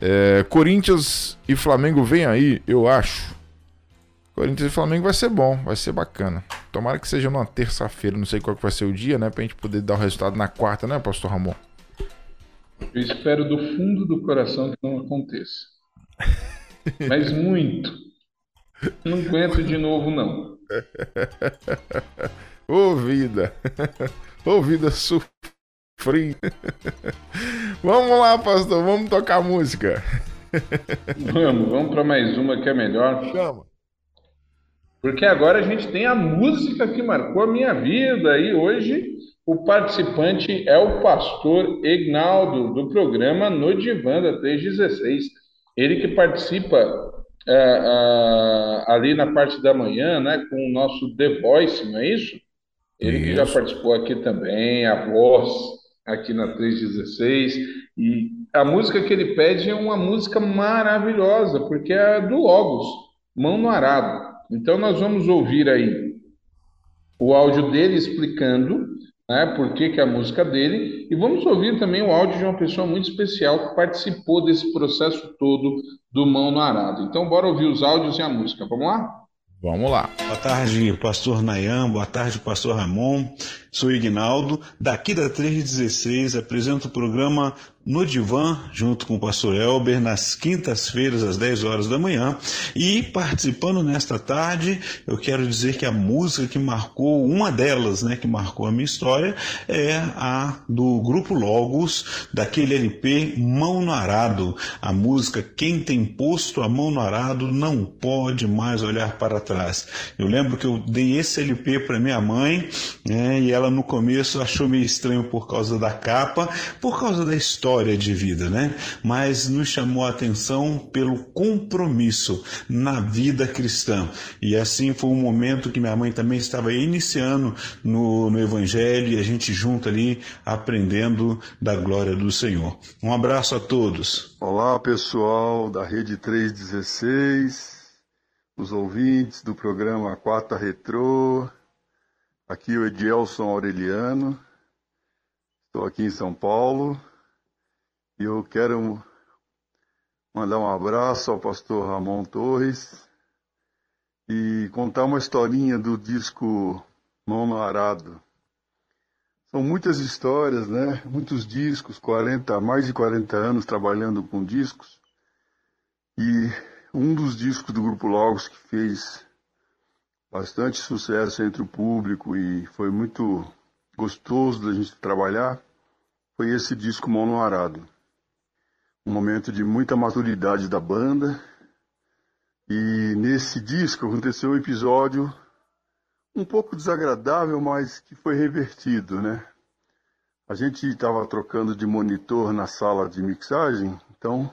S2: É, Corinthians e Flamengo vem aí, eu acho. Corinthians e Flamengo vai ser bom, vai ser bacana. Tomara que seja numa terça-feira, não sei qual que vai ser o dia, né? Pra gente poder dar o resultado na quarta, né, Pastor Ramon?
S3: Eu espero do fundo do coração que não aconteça. Mas muito. Não aguento de novo, não.
S2: Ô vida! Ô vida sofrida! Vamos lá, pastor, vamos tocar música.
S3: Vamos, vamos para mais uma que é melhor.
S2: Chama.
S3: Porque agora a gente tem a música que marcou a minha vida e hoje o participante é o pastor Egnaldo do programa No Divã da 316. Ele que participa é, ali na parte da manhã, né, com o nosso The Voice, não é isso? Ele isso. que já participou aqui também, a voz aqui na 316. E a música que ele pede é uma música maravilhosa, porque é do Logos, Mão no Arado. Então nós vamos ouvir aí o áudio dele explicando né? Por que, que é a música dele? E vamos ouvir também o áudio de uma pessoa muito especial que participou desse processo todo do Mão no Arado. Então, bora ouvir os áudios e a música. Vamos lá?
S2: Vamos lá.
S11: Boa tarde, pastor Nayan. Boa tarde, pastor Ramon. Sou Ignaldo, daqui da 316, apresento o programa no Divã, junto com o pastor Elber, nas quintas-feiras, às 10 horas da manhã. E participando nesta tarde, eu quero dizer que a música que marcou, uma delas, né, que marcou a minha história, é a do Grupo Logos, daquele LP Mão no Arado. A música Quem tem posto a mão no arado não pode mais olhar para trás. Eu lembro que eu dei esse LP para minha mãe, né, e ela no começo achou meio estranho por causa da capa, por causa da história história de vida, né? Mas nos chamou a atenção pelo compromisso na vida cristã. E assim foi um momento que minha mãe também estava iniciando no, no Evangelho e a gente junto ali aprendendo da glória do Senhor. Um abraço a todos.
S12: Olá, pessoal da Rede 316, os ouvintes do programa Quarta Retrô. Aqui o Edielson Aureliano. Estou aqui em São Paulo eu quero mandar um abraço ao pastor Ramon Torres e contar uma historinha do disco Nono Arado. São muitas histórias, né? Muitos discos, 40, mais de 40 anos trabalhando com discos. E um dos discos do Grupo Logos que fez bastante sucesso entre o público e foi muito gostoso da gente trabalhar foi esse disco Mono Arado um momento de muita maturidade da banda. E nesse disco aconteceu um episódio um pouco desagradável, mas que foi revertido, né? A gente estava trocando de monitor na sala de mixagem, então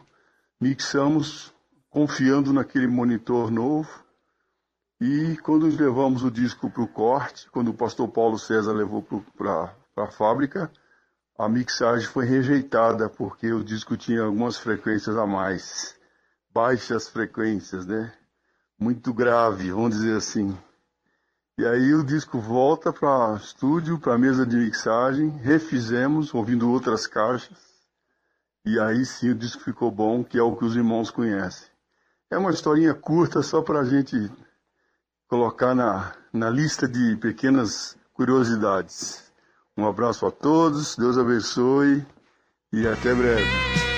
S12: mixamos confiando naquele monitor novo. E quando levamos o disco para o corte, quando o pastor Paulo César levou para a fábrica, a mixagem foi rejeitada porque o disco tinha algumas frequências a mais, baixas frequências, né? Muito grave, vamos dizer assim. E aí o disco volta para estúdio, para mesa de mixagem, refizemos, ouvindo outras caixas. E aí sim o disco ficou bom, que é o que os irmãos conhecem. É uma historinha curta só para a gente colocar na, na lista de pequenas curiosidades. Um abraço a todos, Deus abençoe e até breve.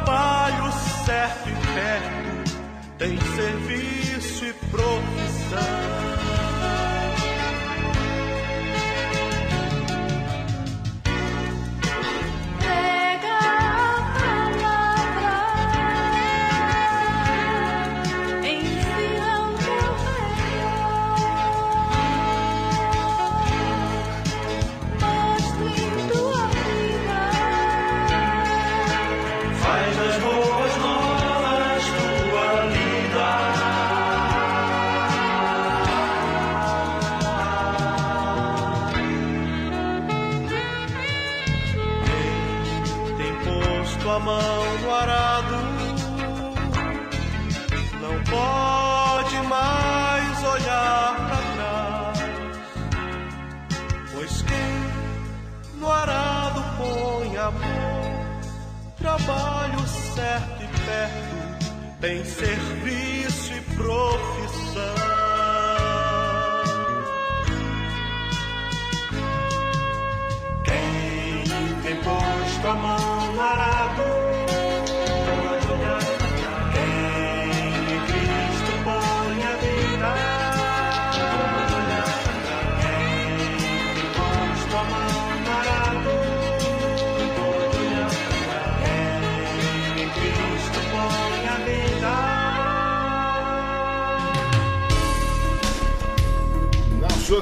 S13: trabalho certo e perto, tem serviço e profissão.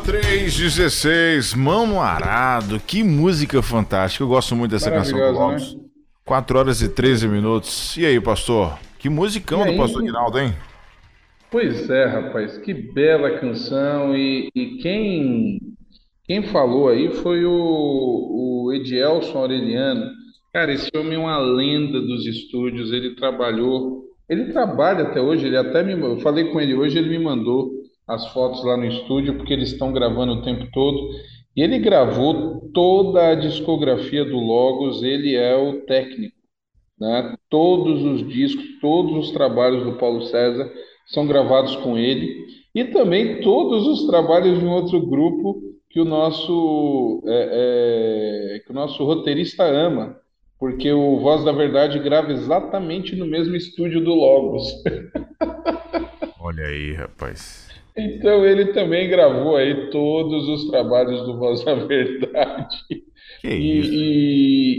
S2: 316, Mão no Arado, que música fantástica. Eu gosto muito dessa canção do Lopes. 4 horas e 13 minutos. E aí, pastor? Que musicão
S3: E
S2: do
S3: aí?
S2: pastor Guinaldo, hein?
S3: Pois é, rapaz, que bela canção. E, e quem, quem falou aí foi o, o Edielson Aureliano. Cara, esse homem é uma lenda dos estúdios. Ele trabalhou, ele trabalha até hoje. Ele até me, eu falei com ele hoje, ele me mandou as fotos lá no estúdio, porque eles estão gravando o tempo todo. E ele gravou toda a discografia do Logos, ele é o técnico né? Todos os discos, todos os trabalhos do Paulo César são gravados com ele e também todos os trabalhos de um outro grupo que o nosso é, é, que o nosso roteirista ama, porque o Voz da Verdade grava exatamente no mesmo estúdio do Logos.
S2: Olha aí, rapaz.
S3: Então ele também gravou aí todos os trabalhos do Voz da Verdade.
S2: Que
S3: E,
S2: isso.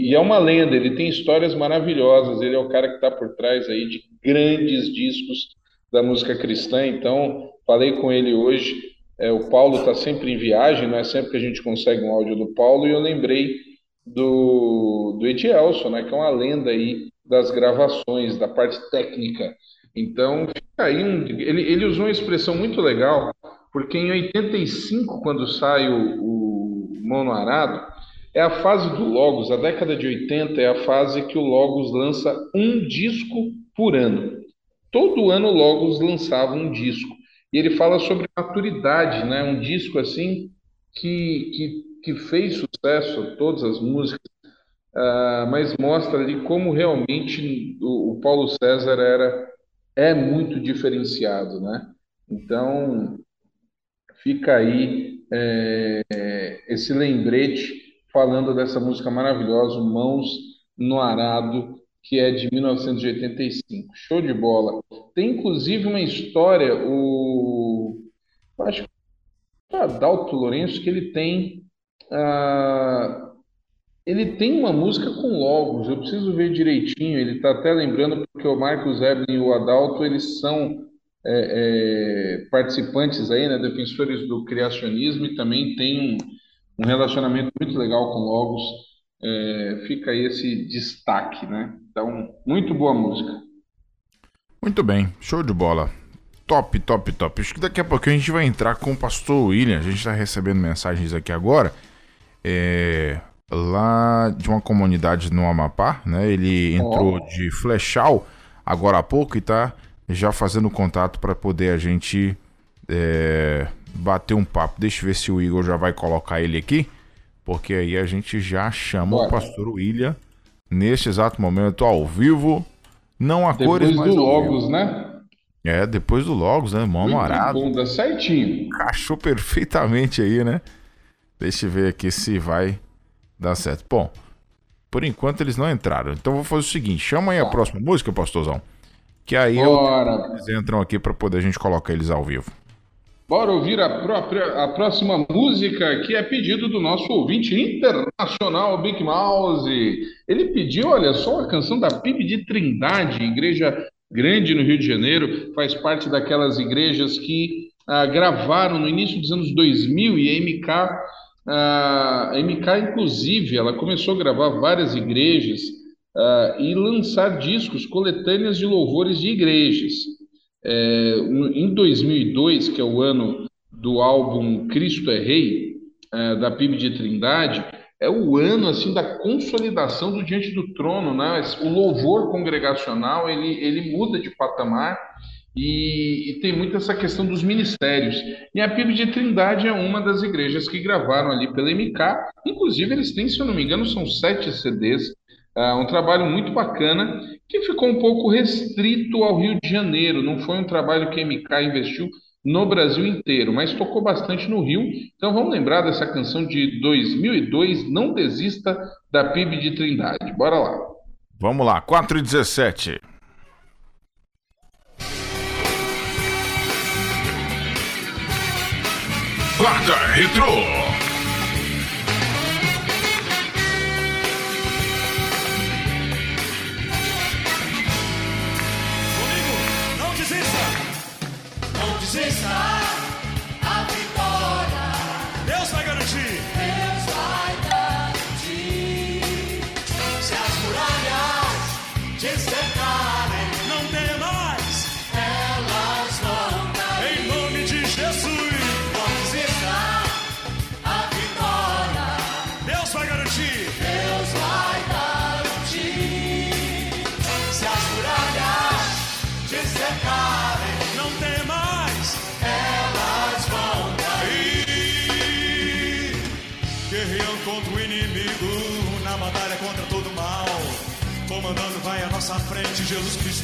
S3: e- e é uma lenda, ele tem histórias maravilhosas. Ele é o cara que está por trás aí de grandes discos da música cristã. Então, falei com ele hoje. É, o Paulo está sempre em viagem, não é sempre que a gente consegue um áudio do Paulo. E eu lembrei do, do Edielson, né, que é uma lenda aí das gravações, da parte técnica. Então, ele, ele usou uma expressão muito legal, porque em 85, quando sai o, o Mão no Arado, é a fase do Logos, a década de 80 é a fase que o Logos lança um disco por ano. Todo ano o Logos lançava um disco. E ele fala sobre maturidade, né? Um disco assim que, que, que fez sucesso, todas as músicas, ah, mas mostra ali como realmente o, o Paulo César era é muito diferenciado, né? Então fica aí é, esse lembrete falando dessa música maravilhosa, Mãos no Arado, que é de 1985. Show de bola. Tem inclusive uma história, o acho que é o Adalto Lourenço, que ele tem ah, ele tem uma música com logos, eu preciso ver direitinho, ele está até lembrando porque o Marcos Eblin e o Adalto, eles são é, é, participantes aí, né, defensores do criacionismo e também tem um, um relacionamento muito legal com logos, É, fica aí esse destaque, né? Então, muito boa música.
S2: Muito bem, show de bola. Top, top, top. Acho que daqui a pouquinho a gente vai entrar com o pastor William. A gente está recebendo mensagens aqui agora. É, lá de uma comunidade no Amapá, né? Ele entrou de Flechal agora há pouco e tá já fazendo contato para poder a gente é, bater um papo. Deixa eu ver se o Igor já vai colocar ele aqui, porque aí a gente já chama o
S3: Bora.
S2: pastor William neste exato momento ao vivo. Não há
S3: Depois
S2: cores, mas
S3: do
S2: ao vivo.
S3: Logos, né?
S2: É, depois do Logos, né? Mão arado.
S3: dá certinho.
S2: Encaixou perfeitamente aí, né? Deixa eu ver aqui se vai dar certo. Bom, por enquanto eles não entraram. Então eu vou fazer o seguinte: chama aí a próxima música, pastorzão. Que aí eu-
S3: Bora.
S2: eles entram aqui para poder a gente colocar eles ao vivo.
S3: Bora ouvir a, própria, a próxima música, que é pedido do nosso ouvinte internacional, Big Mouse. Ele pediu, olha só, a canção da PIB de Trindade, igreja grande no Rio de Janeiro, faz parte daquelas igrejas que ah, gravaram no início dos anos 2000 e a MK, a MK, inclusive, ela começou a gravar várias igrejas ah, e lançar discos, coletâneas de louvores de igrejas. É, em 2002, que é o ano do álbum Cristo é Rei, é, da PIB de Trindade, é o ano assim da consolidação do Diante do Trono, né? O louvor congregacional ele, ele muda de patamar e, e tem muito essa questão dos ministérios. E a PIB de Trindade é uma das igrejas que gravaram ali pela MK. Inclusive, eles têm, se eu não me engano, são sete CDs. Ah, um trabalho muito bacana que ficou um pouco restrito ao Rio de Janeiro. Não foi um trabalho que a MK investiu no Brasil inteiro, mas tocou bastante no Rio. Então vamos lembrar dessa canção de 2002, Não Desista, da PIB de Trindade. Bora lá.
S2: Vamos lá, 4 e 17.
S14: Quarta Retrô.
S13: Não desista!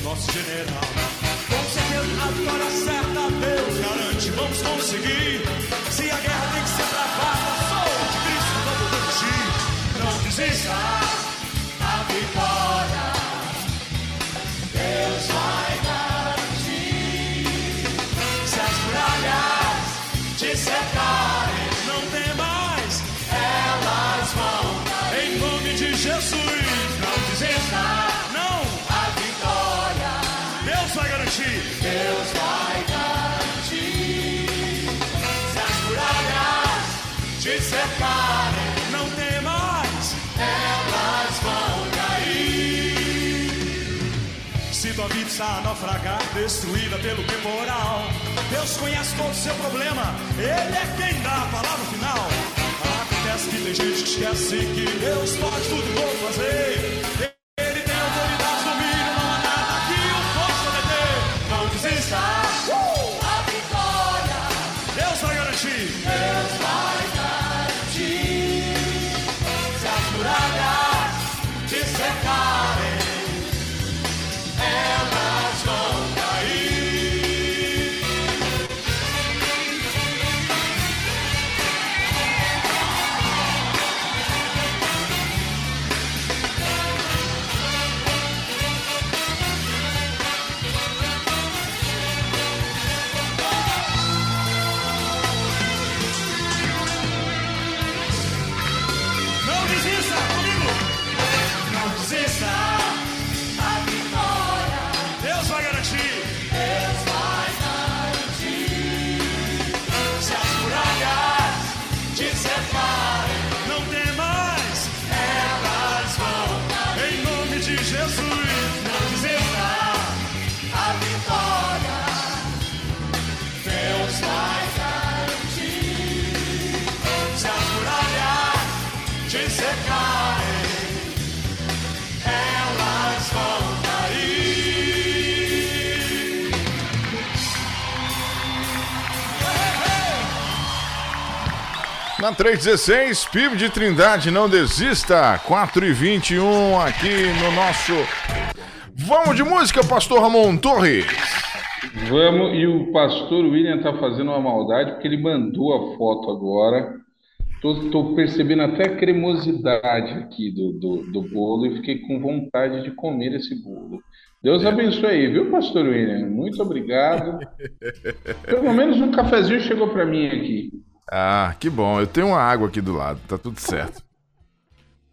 S13: Nosso general. Com certeza a vitória certa, Deus garante, vamos conseguir. Se tua vida está a naufragar, destruída pelo temporal, Deus conhece todo o seu problema, Ele é quem dá a palavra final. Acontece que tem gente que esquece que Deus pode tudo novo fazer.
S2: Na 316, PIB de Trindade, não desista. 4 e 21 aqui no nosso. Vamos de música, Pastor Ramon Torres.
S3: Vamos, e o pastor William tá fazendo uma maldade porque ele mandou a foto agora. Tô, tô percebendo até a cremosidade aqui do, do, do bolo e fiquei com vontade de comer esse bolo. Deus abençoe aí, viu, pastor William? Muito obrigado. Pelo menos um cafezinho chegou para mim aqui.
S2: Ah, que bom. Eu tenho uma água aqui do lado, tá tudo certo.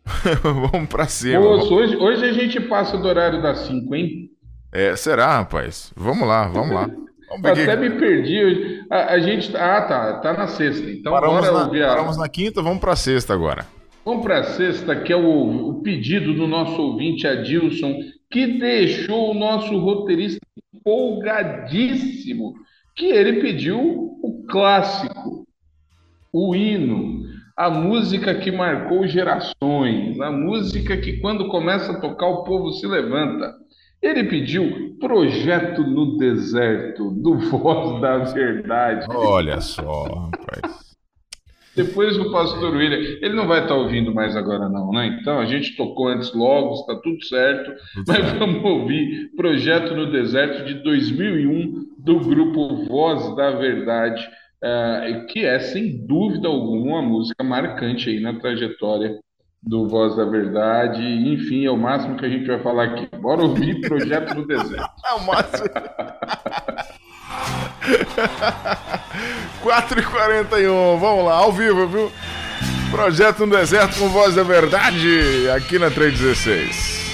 S2: vamos pra cima.
S3: Moço, hoje, hoje a gente passa do horário das 5, hein?
S2: É, será, rapaz? Vamos lá, vamos lá. Vamos
S3: Até me perdi. hoje. A, a gente. Ah, tá. Tá na sexta. Então
S2: Paramos,
S3: bora
S2: na,
S3: ouvir a-
S2: paramos na quinta, vamos pra sexta agora.
S3: Vamos para a sexta, que é o, o pedido do nosso ouvinte Adilson, que deixou o nosso roteirista empolgadíssimo, que ele pediu o clássico, o hino, a música que marcou gerações, a música que quando começa a tocar o povo se levanta. Ele pediu Projeto no Deserto, do Voz da Verdade.
S2: Olha só, rapaz.
S3: Depois o pastor William, ele não vai estar ouvindo mais agora não, né? Então a gente tocou antes logo, está tudo certo, mas vamos ouvir Projeto no Deserto de 2001 do grupo Voz da Verdade, eh, que é sem dúvida alguma uma música marcante aí na trajetória do Voz da Verdade. Enfim, é o máximo que a gente vai falar aqui. Bora ouvir Projeto no Deserto.
S2: É o máximo. 4h41, vamos lá, ao vivo, viu? Projeto no Deserto com voz da verdade, aqui na 316.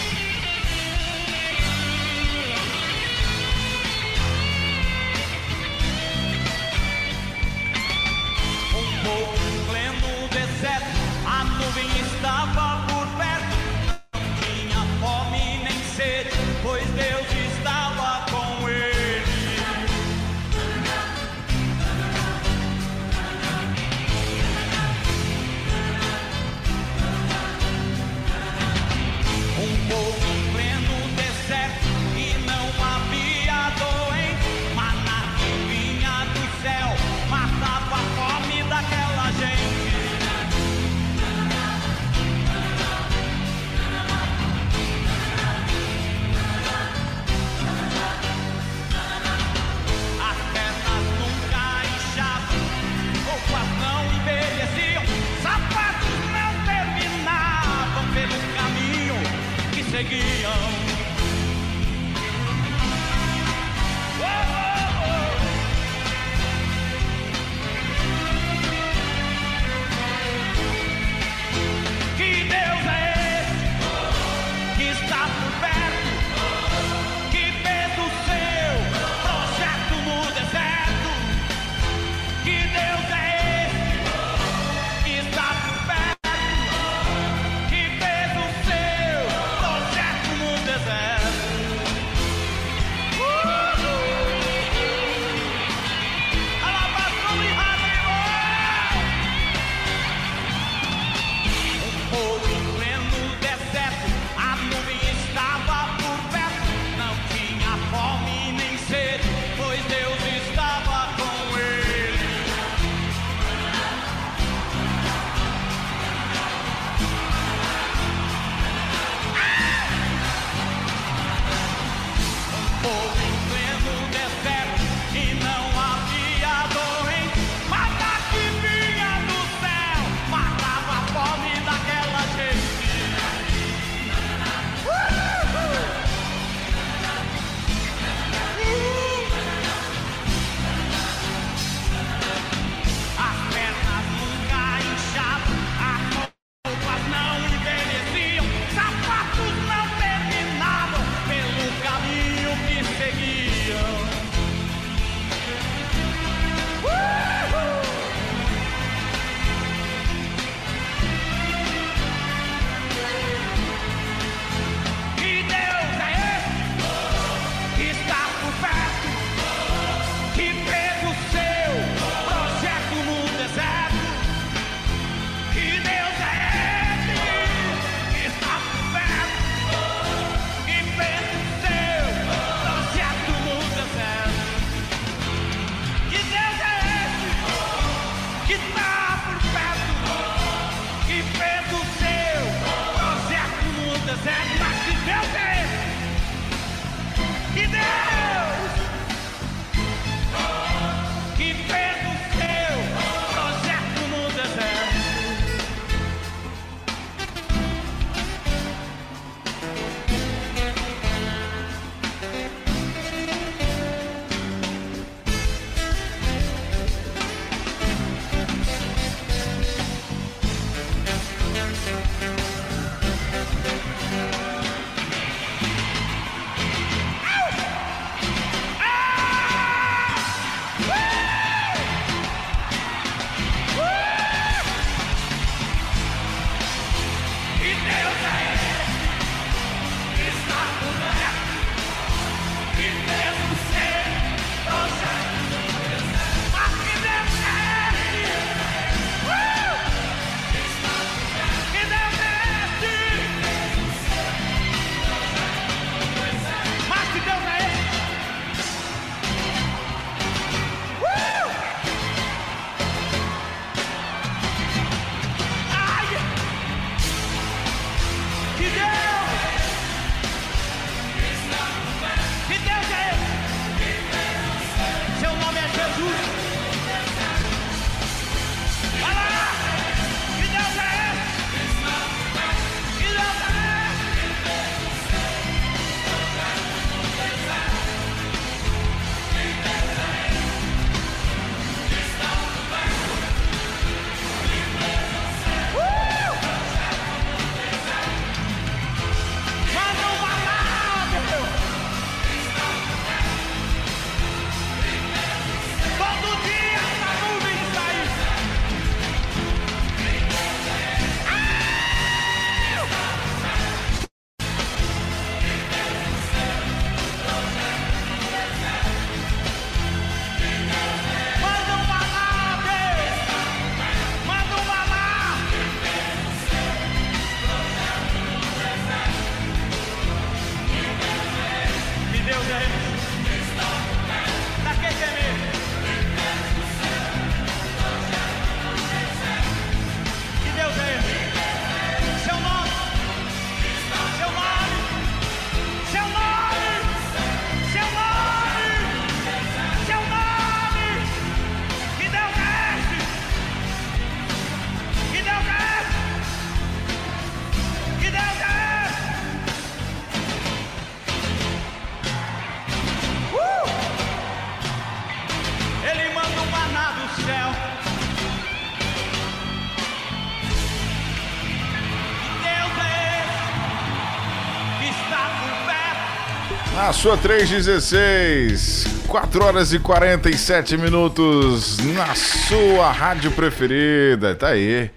S2: Sua 316, 4 horas e 47 minutos na sua rádio preferida. Tá aí.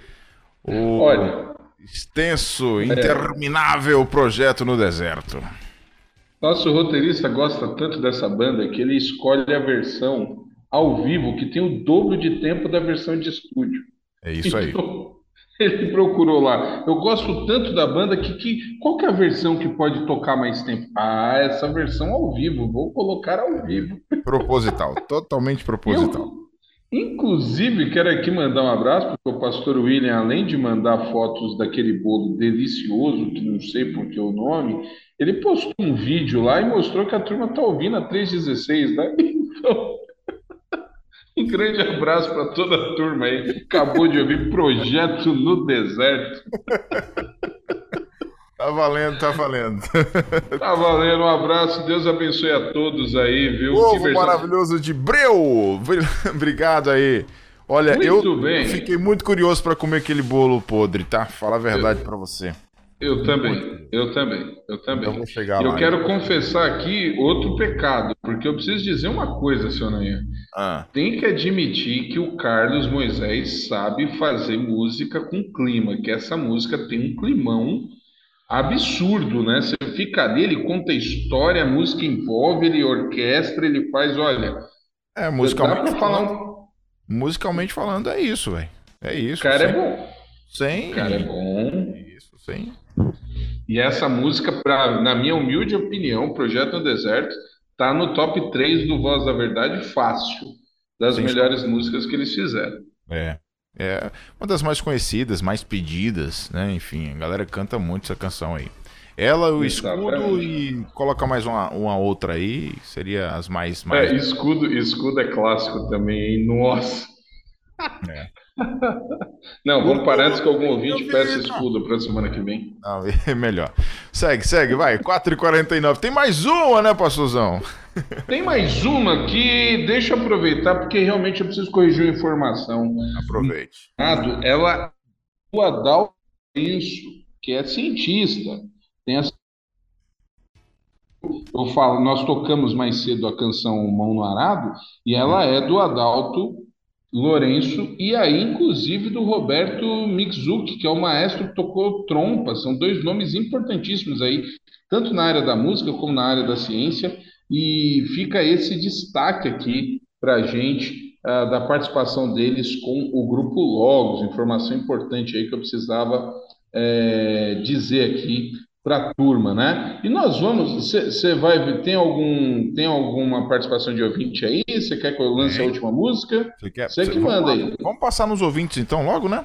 S2: O
S3: Olha.
S2: extenso, interminável projeto no deserto.
S3: Nosso roteirista gosta tanto dessa banda que ele escolhe a versão ao vivo que tem o dobro de tempo da versão de estúdio.
S2: É isso aí.
S3: Então, ele procurou lá. Eu gosto tanto da banda que, que qual que é a versão que pode tocar mais tempo? Ah, essa versão ao vivo. Vou colocar ao vivo.
S2: Proposital, totalmente proposital.
S3: Inclusive, quero aqui mandar um abraço, porque o pastor William, além de mandar fotos daquele bolo delicioso, que não sei por que o nome, ele postou um vídeo lá e mostrou que a turma tá ouvindo a 316, né? Então, um grande abraço para toda a turma aí. Acabou de ouvir Projeto no Deserto.
S2: Tá valendo, tá valendo.
S3: Tá valendo, um abraço, Deus abençoe a todos aí, viu?
S2: Ovo maravilhoso de Breu! Obrigado aí. Olha,
S3: Muito
S2: eu
S3: bem.
S2: fiquei muito curioso pra comer aquele bolo podre, tá? Falar a verdade pra você.
S3: Eu também, eu também, eu também.
S2: Eu vou chegar
S3: eu
S2: lá,
S3: quero
S2: então.
S3: confessar aqui outro pecado, porque eu preciso dizer uma coisa, seu Nayan.
S2: Ah,
S3: Tem que admitir que o Carlos Moisés sabe fazer música com clima, que essa música tem um climão absurdo, né? Você fica ali, ele conta história, a música envolve, ele orquestra, ele faz, olha.
S2: é,
S3: Dá
S2: musicalmente
S3: pra falar
S2: falando,
S3: um.
S2: musicalmente falando é isso, velho. É isso.
S3: O cara é bom.
S2: Sem.
S3: O cara é bom.
S2: Isso, sem.
S3: E essa música, pra, na minha humilde opinião, Projeto no Deserto, tá no top 3 do Voz da Verdade fácil, das
S2: Sim.
S3: melhores músicas que eles fizeram.
S2: É. É uma das mais conhecidas, mais pedidas, né? Enfim, a galera canta muito essa canção aí. Ela, o escudo e coloca mais uma, uma outra aí, seria as mais. mais...
S3: É, escudo, escudo é clássico também, hein? Nossa.
S2: É.
S3: Não, vamos parar antes que algum ouvinte peça escudo pra semana que vem.
S2: Não, é melhor. Segue, segue, vai. 4h49. Tem mais uma, né, pastorzão?
S3: Tem mais uma que deixa eu aproveitar, porque realmente eu preciso corrigir uma informação.
S2: Aproveite.
S3: Ela, o Adalto isso, que é cientista, tem essa. Eu falo, nós tocamos mais cedo a canção Mão no Arado, e ela é do Adalto Lourenço, e aí, inclusive, do Roberto Mixuc, que é o maestro que tocou trompa. São dois nomes importantíssimos aí, tanto na área da música como na área da ciência, e fica esse destaque aqui para a gente ah, da participação deles com o grupo Logos, informação importante aí que eu precisava eh, dizer aqui para a turma, né? E nós vamos, você vai tem algum, tem alguma participação de ouvinte aí? Você quer que eu lance a última música?
S2: Você quer?
S3: Você que
S2: vamos
S3: manda
S2: lá.
S3: aí.
S2: Vamos passar nos ouvintes então logo, né?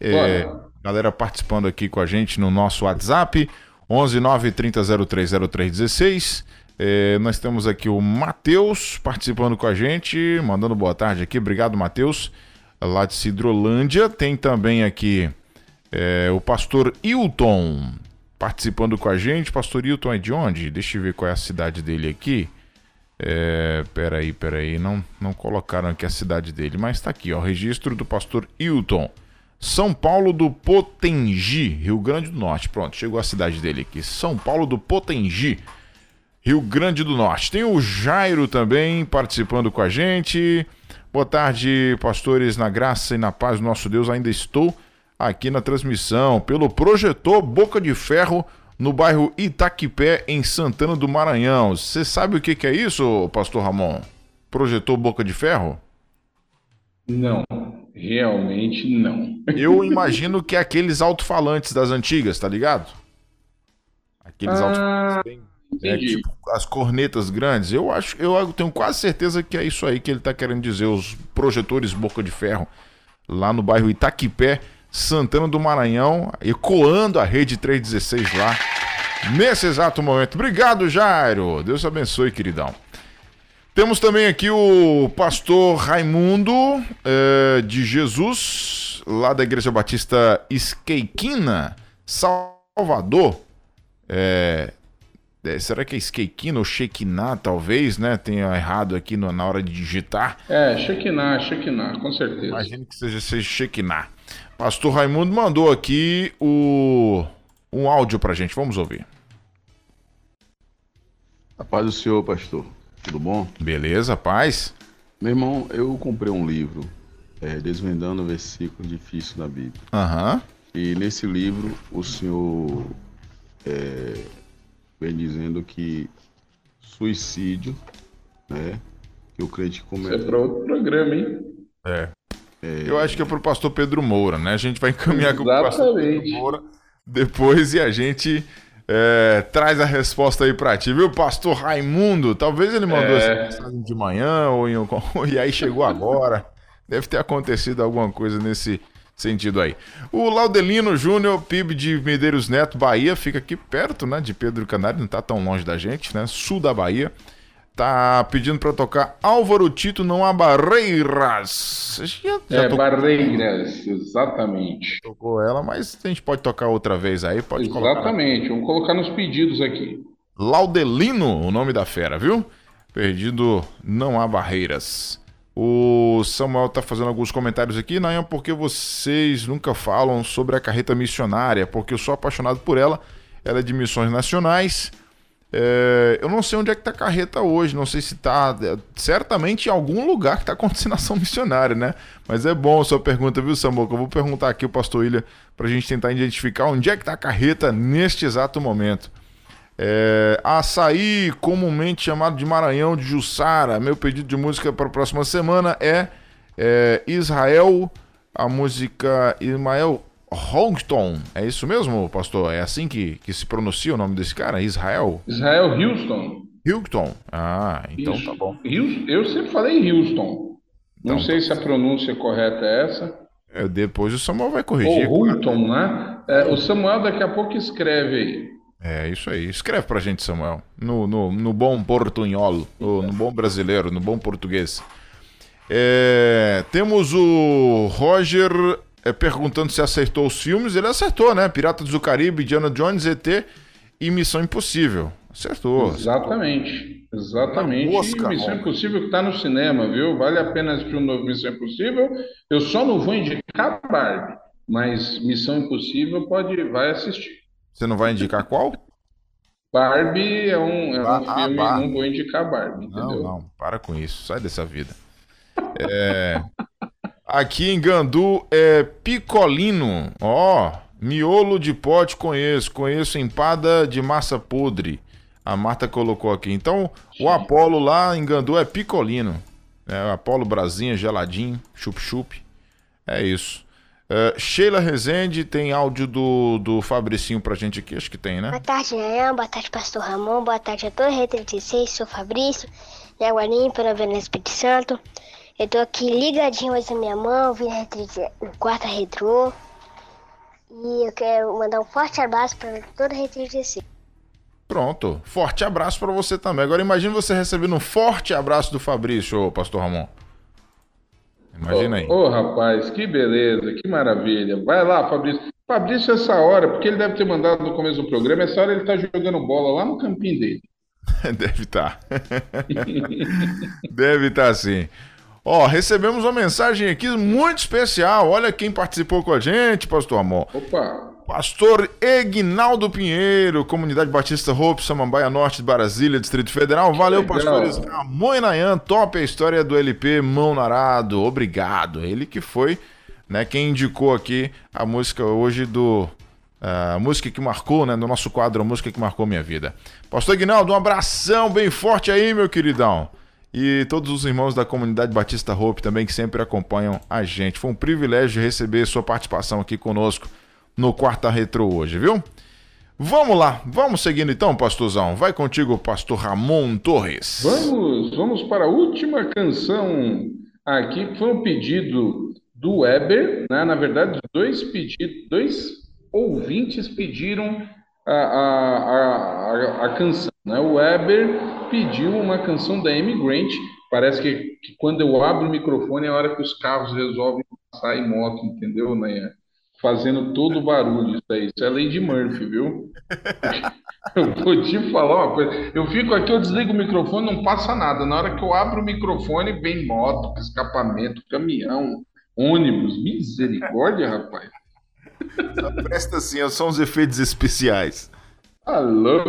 S2: É, galera participando aqui com a gente no nosso WhatsApp, 11 9 30 03 03 16. É, nós temos aqui o Matheus participando com a gente, mandando boa tarde aqui. Obrigado, Matheus, lá de Cidrolândia. Tem também aqui é, o pastor Hilton participando com a gente. Pastor Hilton é de onde? Deixa eu ver qual é a cidade dele aqui. É, peraí, peraí, não, não colocaram aqui a cidade dele, mas tá aqui, ó, registro do pastor Hilton. São Paulo do Potengi, Rio Grande do Norte. Pronto, chegou a cidade dele aqui. São Paulo do Potengi, Rio Grande do Norte. Tem o Jairo também participando com a gente. Boa tarde, pastores, na graça e na paz do nosso Deus. Ainda estou aqui na transmissão pelo projetor Boca de Ferro no bairro Itaquipé, em Santana do Maranhão. Você sabe o que, que é isso, pastor Ramon? Projetor Boca de Ferro?
S3: Não, realmente não.
S2: Eu imagino que é aqueles alto-falantes das antigas, tá ligado? Aqueles
S3: Ah,
S2: alto-falantes bem. É, tipo, as cornetas grandes. Eu acho, eu tenho quase certeza que é isso aí que ele tá querendo dizer, os projetores boca de ferro, lá no bairro Itaquipé, Santana do Maranhão, ecoando a rede 316 lá, nesse exato momento. Obrigado, Jairo. Deus abençoe, queridão. Temos também aqui o pastor Raimundo eh, de Jesus, lá da Igreja Batista Esqueiquina, Salvador. É, é, será que é Esqueiquina ou Shekinah, talvez, né? Tenha errado aqui no- na hora de digitar.
S3: É, Shekinah, Shekinah, com certeza.
S2: Imagino que seja, seja Shekinah. Pastor Raimundo mandou aqui o, um áudio pra gente. Vamos ouvir.
S12: A paz do Senhor, pastor. Tudo bom?
S2: Beleza, paz.
S12: Meu irmão, eu comprei um livro é, desvendando versículos difíceis da Bíblia.
S2: Aham.
S12: E nesse livro o senhor é, vem dizendo que suicídio, né? Que o crente
S3: Isso
S12: comete.
S3: é para outro programa, hein?
S2: É. Eu acho que é pro pastor Pedro Moura, né? A gente vai encaminhar com o pastor Pedro. Moura depois e a gente é, traz a resposta aí pra ti, viu, pastor Raimundo? Talvez ele mandou
S3: É.
S2: essa mensagem de manhã ou em, e aí chegou agora. Deve ter acontecido alguma coisa nesse sentido aí. O Laudelino Júnior, PIB de Medeiros Neto, Bahia, fica aqui perto, né, de Pedro Canário, não tá tão longe da gente, né? Sul da Bahia. Tá pedindo pra tocar Álvaro Tito Não Há Barreiras. Já, já
S3: É,
S2: tocou-
S3: Barreiras, exatamente.
S2: tocou ela, mas a gente pode tocar outra vez aí, pode colocar.
S3: Exatamente, vamos colocar nos pedidos aqui.
S2: Laudelino, o nome da fera, viu? Perdido Não Há Barreiras. O Samuel tá fazendo alguns comentários aqui, Nayan, porque vocês nunca falam sobre a carreta missionária, porque eu sou apaixonado por ela. Ela é de missões nacionais. É, eu não sei onde é que tá a carreta hoje, não sei se tá é, certamente em algum lugar que tá acontecendo ação missionária, né? Mas é bom a sua pergunta, viu? Que eu vou perguntar aqui o pastor Ilha pra gente tentar identificar onde é que tá a carreta neste exato momento. É, açaí, comumente chamado de Maranhão de Jussara. Meu pedido de música para a próxima semana é, é, Israel, a música Ismael Hongston. É isso mesmo, pastor? É assim que, que se pronuncia o nome desse cara? Israel?
S3: Israel Houston.
S2: Houston. Ah, então
S3: Isso.
S2: tá bom.
S3: Houston- Eu sempre falei Houston. Não
S2: Então,
S3: sei se a pronúncia correta é essa.
S2: É, depois o Samuel vai corrigir.
S3: Ou Hulton, né? É, o Samuel daqui a pouco escreve aí.
S2: É isso aí. Escreve pra gente, Samuel. No, no, no bom portunhol, no, no bom brasileiro, no bom português. É, temos o Roger é, perguntando se acertou os filmes. Ele acertou, né? Piratas do Caribe, Diana Jones, ET e Missão Impossível. Acertou.
S3: Exatamente. Exatamente.
S2: mosca,
S3: E Missão
S2: Romulo.
S3: Impossível que tá no cinema, viu? Vale a pena assistir o novo Missão Impossível. Eu só não vou indicar Barbie, mas Missão Impossível pode, vai assistir.
S2: Você não vai indicar qual?
S3: Barbie é um, é um
S2: Ah,
S3: filme,
S2: bah.
S3: não vou indicar Barbie,
S2: Não,
S3: entendeu?
S2: não, para com isso, sai dessa vida. É, aqui em Gandu é picolino, ó, miolo de pote conheço, conheço empada de massa podre. A Marta colocou aqui. Então, o Apolo lá em Gandu é picolino. É, Apolo Brasinha, geladinho, chup-chup. É isso. É, Sheila Rezende tem áudio do, do Fabricinho pra gente aqui, acho que tem, né?
S15: Boa tarde, Nayan. Boa tarde, Pastor Ramon. Boa tarde a toda a Rede 36. Sou Fabrício, de Água Limpa, Avenida Espírito Santo. Eu tô aqui ligadinho hoje na minha mão, vi a Rede 36 no quarta retrô. E eu quero mandar um forte abraço para toda a Rede 36.
S2: Pronto. Forte abraço pra você também. Agora imagine você recebendo um forte abraço do Fabrício, ô, pastor Ramon. Imagina aí.
S3: Ô, rapaz, que beleza, que maravilha. Vai lá, Fabrício. Fabrício, essa hora, porque ele deve ter mandado no começo do programa, essa hora ele tá jogando bola lá no campinho dele.
S2: Deve estar. Deve estar sim. Ó, recebemos uma mensagem aqui muito especial. Olha quem participou com a gente, pastor Amor.
S3: Opa!
S2: Pastor Egnaldo Pinheiro, Comunidade Batista Hope, Samambaia Norte de Brasília, Distrito Federal. Valeu,
S3: legal.
S2: pastores Ramon e Nayan. Top a história do LP Mão no Arado. Obrigado. Ele que foi, né, quem indicou aqui a música hoje do a música que marcou, né, no nosso quadro, a música que marcou minha vida. Pastor Ignaldo, um abração bem forte aí, meu queridão. E todos os irmãos da comunidade Batista Hope também que sempre acompanham a gente. Foi um privilégio receber sua participação aqui conosco no Quarta Retro hoje, viu? Vamos lá, vamos seguindo então, pastorzão. Vai contigo, pastor Ramon Torres.
S3: Vamos, vamos para a última canção aqui, que foi um pedido do Weber, né? Na verdade, dois pedidos, dois ouvintes pediram a, a, a, a, a canção, né? O Weber pediu uma canção da Amy Grant. Parece que, que quando eu abro o microfone é a hora que os carros resolvem passar em moto, entendeu, né? Fazendo todo o barulho isso aí. Isso é Lady Murphy, viu? Eu vou te falar uma coisa. Eu fico aqui, eu desligo o microfone, não passa nada. Na hora que eu abro o microfone, vem moto, escapamento, caminhão, ônibus. Misericórdia, rapaz.
S2: Presta assim, são os efeitos especiais.
S3: Alô?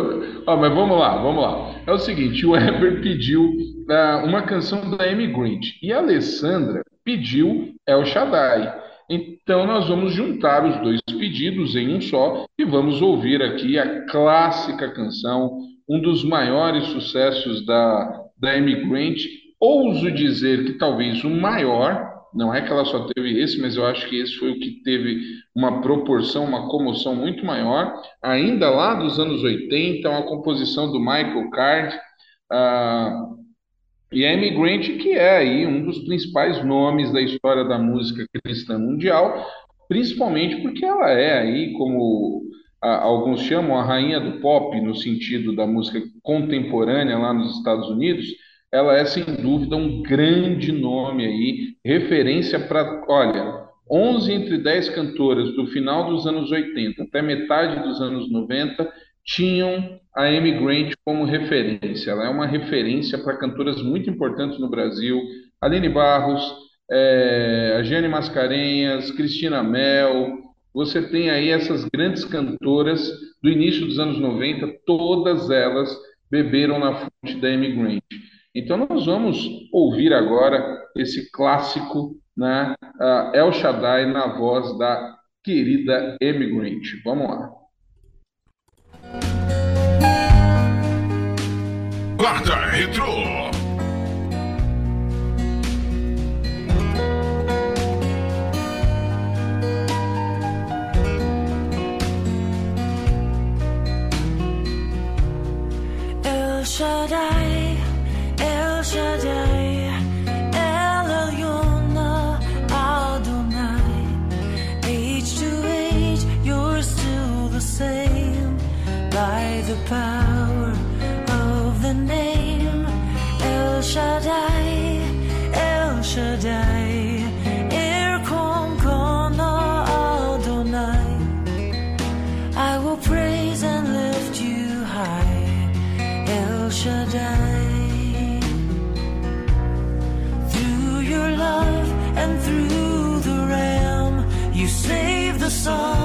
S3: Ó, mas vamos lá, vamos lá. É o seguinte, o Weber pediu ah, uma canção da Amy Grant e a Alessandra pediu El Shaddai. Então nós vamos juntar os dois pedidos em um só e vamos ouvir aqui a clássica canção, um dos maiores sucessos da, da Amy Grant. Ouso dizer que talvez o maior, não é que ela só teve esse, mas eu acho que esse foi o que teve uma proporção, uma comoção muito maior. Ainda lá dos anos 80, uma composição do Michael Card. ah, e a Amy Grant, que é aí um dos principais nomes da história da música cristã mundial, principalmente porque ela é aí, como ah, alguns chamam, a rainha do pop, no sentido da música contemporânea lá nos Estados Unidos, ela é sem dúvida um grande nome aí, referência para, olha, 11 entre 10 cantoras do final dos anos 80 até metade dos anos 90 tinham a Amy Grant como referência. Ela é uma referência para cantoras muito importantes no Brasil, Aline Barros, eh, a Jane Mascarenhas, Cristina Mel. Você tem aí essas grandes cantoras do início dos anos 90, todas elas beberam na fonte da Amy Grant. Então nós vamos ouvir agora esse clássico, né, ah, El Shaddai na voz da querida Amy Grant. Vamos lá.
S14: Quarta Retro.
S16: El Shaddai, the power of the name El Shaddai, El Shaddai. I will praise and lift you high. El Shaddai. Through your love and through the Ram, you save the son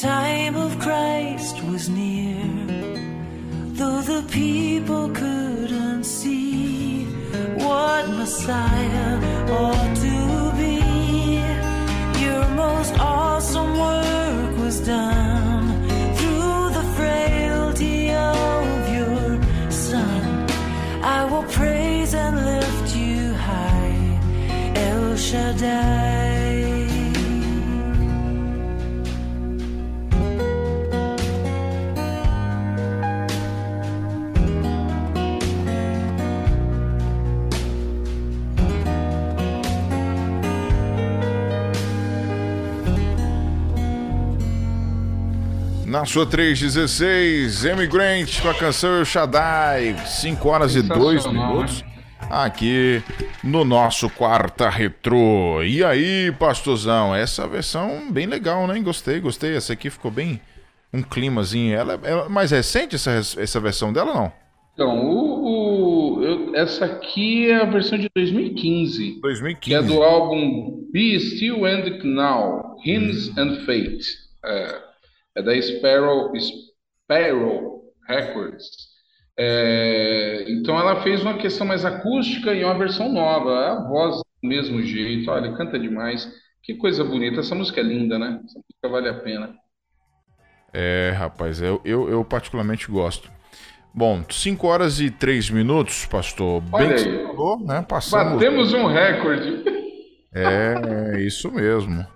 S16: time of Christ was near. Though the people couldn't see what Messiah ought
S2: Sua 316, Emigrant com a canção El Shaddai, 5 horas e 2
S3: Sensacional,
S2: minutos. Aqui no nosso quarta retrô. E aí, pastorzão, essa versão bem legal, né? Gostei, gostei. Essa aqui ficou bem um climazinho. Ela é mais recente essa, essa versão dela não?
S3: Então, o, o- eu- essa aqui é a versão de 2015.
S2: 2015.
S3: Que é do álbum Be Still and Now, Hymns
S2: Hum.
S3: and Fate. É, é da Sparrow, Sparrow Records. É, então ela fez uma questão mais acústica e uma versão nova. A voz do mesmo jeito. Olha, canta demais. Que coisa bonita. Essa música é linda, né? Essa música vale a pena.
S2: É, rapaz, eu, eu, eu particularmente gosto. Bom, 5 horas e 3 minutos, pastor. Bem
S3: Olha
S2: que
S3: aí.
S2: você falou, né? Passamos.
S3: Batemos um recorde.
S2: É, isso mesmo.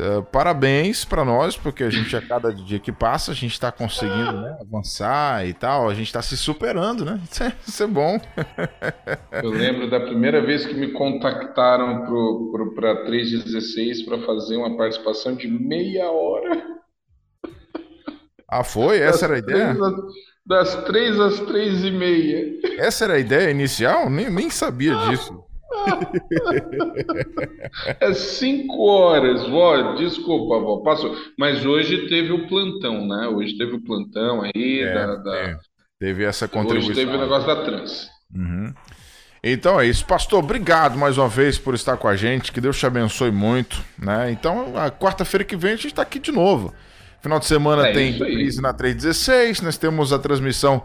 S2: É, Parabéns para nós, porque a gente a cada dia que passa, a gente está conseguindo né, avançar e tal, a gente está se superando, né? Isso é, isso é bom.
S3: Eu lembro da primeira vez que me contactaram para 316 para fazer uma participação de meia hora.
S2: Ah, foi? Essa era a ideia?
S3: Três das três às três e meia.
S2: Essa era a ideia inicial? Nem, nem sabia disso.
S3: É cinco horas, vó. Desculpa, vó. Passou. Mas hoje teve o plantão, né? Hoje teve o plantão aí
S2: É,
S3: da, da-
S2: é. Teve essa
S3: Hoje
S2: contribuição.
S3: teve o negócio da trans.
S2: Uhum. Então é isso, pastor. Obrigado mais uma vez por estar com a gente. Que Deus te abençoe muito, né? Então, a quarta-feira que vem a gente está aqui de novo. Final de semana
S3: É
S2: tem reprise na 316. Nós temos a transmissão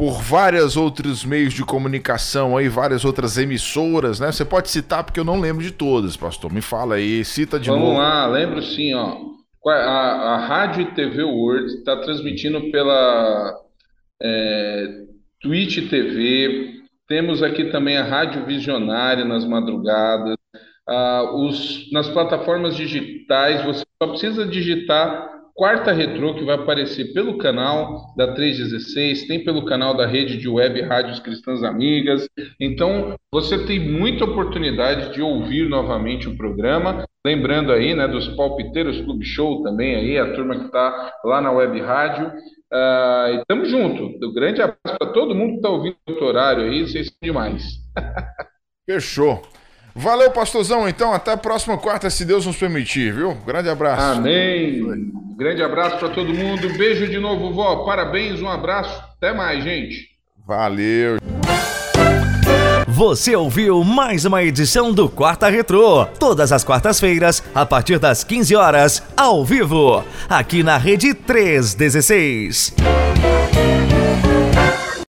S2: por vários outros meios de comunicação aí, várias outras emissoras, né? Você pode citar porque eu não lembro de todas, pastor. Me fala aí, cita de
S3: Vamos
S2: novo.
S3: lá, lembro sim, ó. A, a Rádio e TV World está transmitindo pela é, Twitch TV. Temos aqui também a Rádio Visionária nas madrugadas. Ah, os, nas plataformas digitais, você só precisa digitar Quarta Retrô, que vai aparecer pelo canal da 316, tem pelo canal da rede de web Rádios Cristãs Amigas. Então, você tem muita oportunidade de ouvir novamente o programa. Lembrando aí, né, dos Palpiteiros Clube Show também aí, a turma que está lá na web rádio. Ah, e tamo junto. Um grande abraço para todo mundo que está ouvindo o horário aí, vocês são demais.
S2: Fechou. Valeu, pastorzão. Então, até a próxima quarta, se Deus nos permitir, viu? Grande abraço.
S3: Amém. Grande abraço para todo mundo. Beijo de novo, vó. Parabéns, um abraço. Até mais, gente.
S2: Valeu.
S1: Você ouviu mais uma edição do Quarta Retrô, todas as quartas-feiras, a partir das 15 horas, ao vivo, aqui na Rede 316.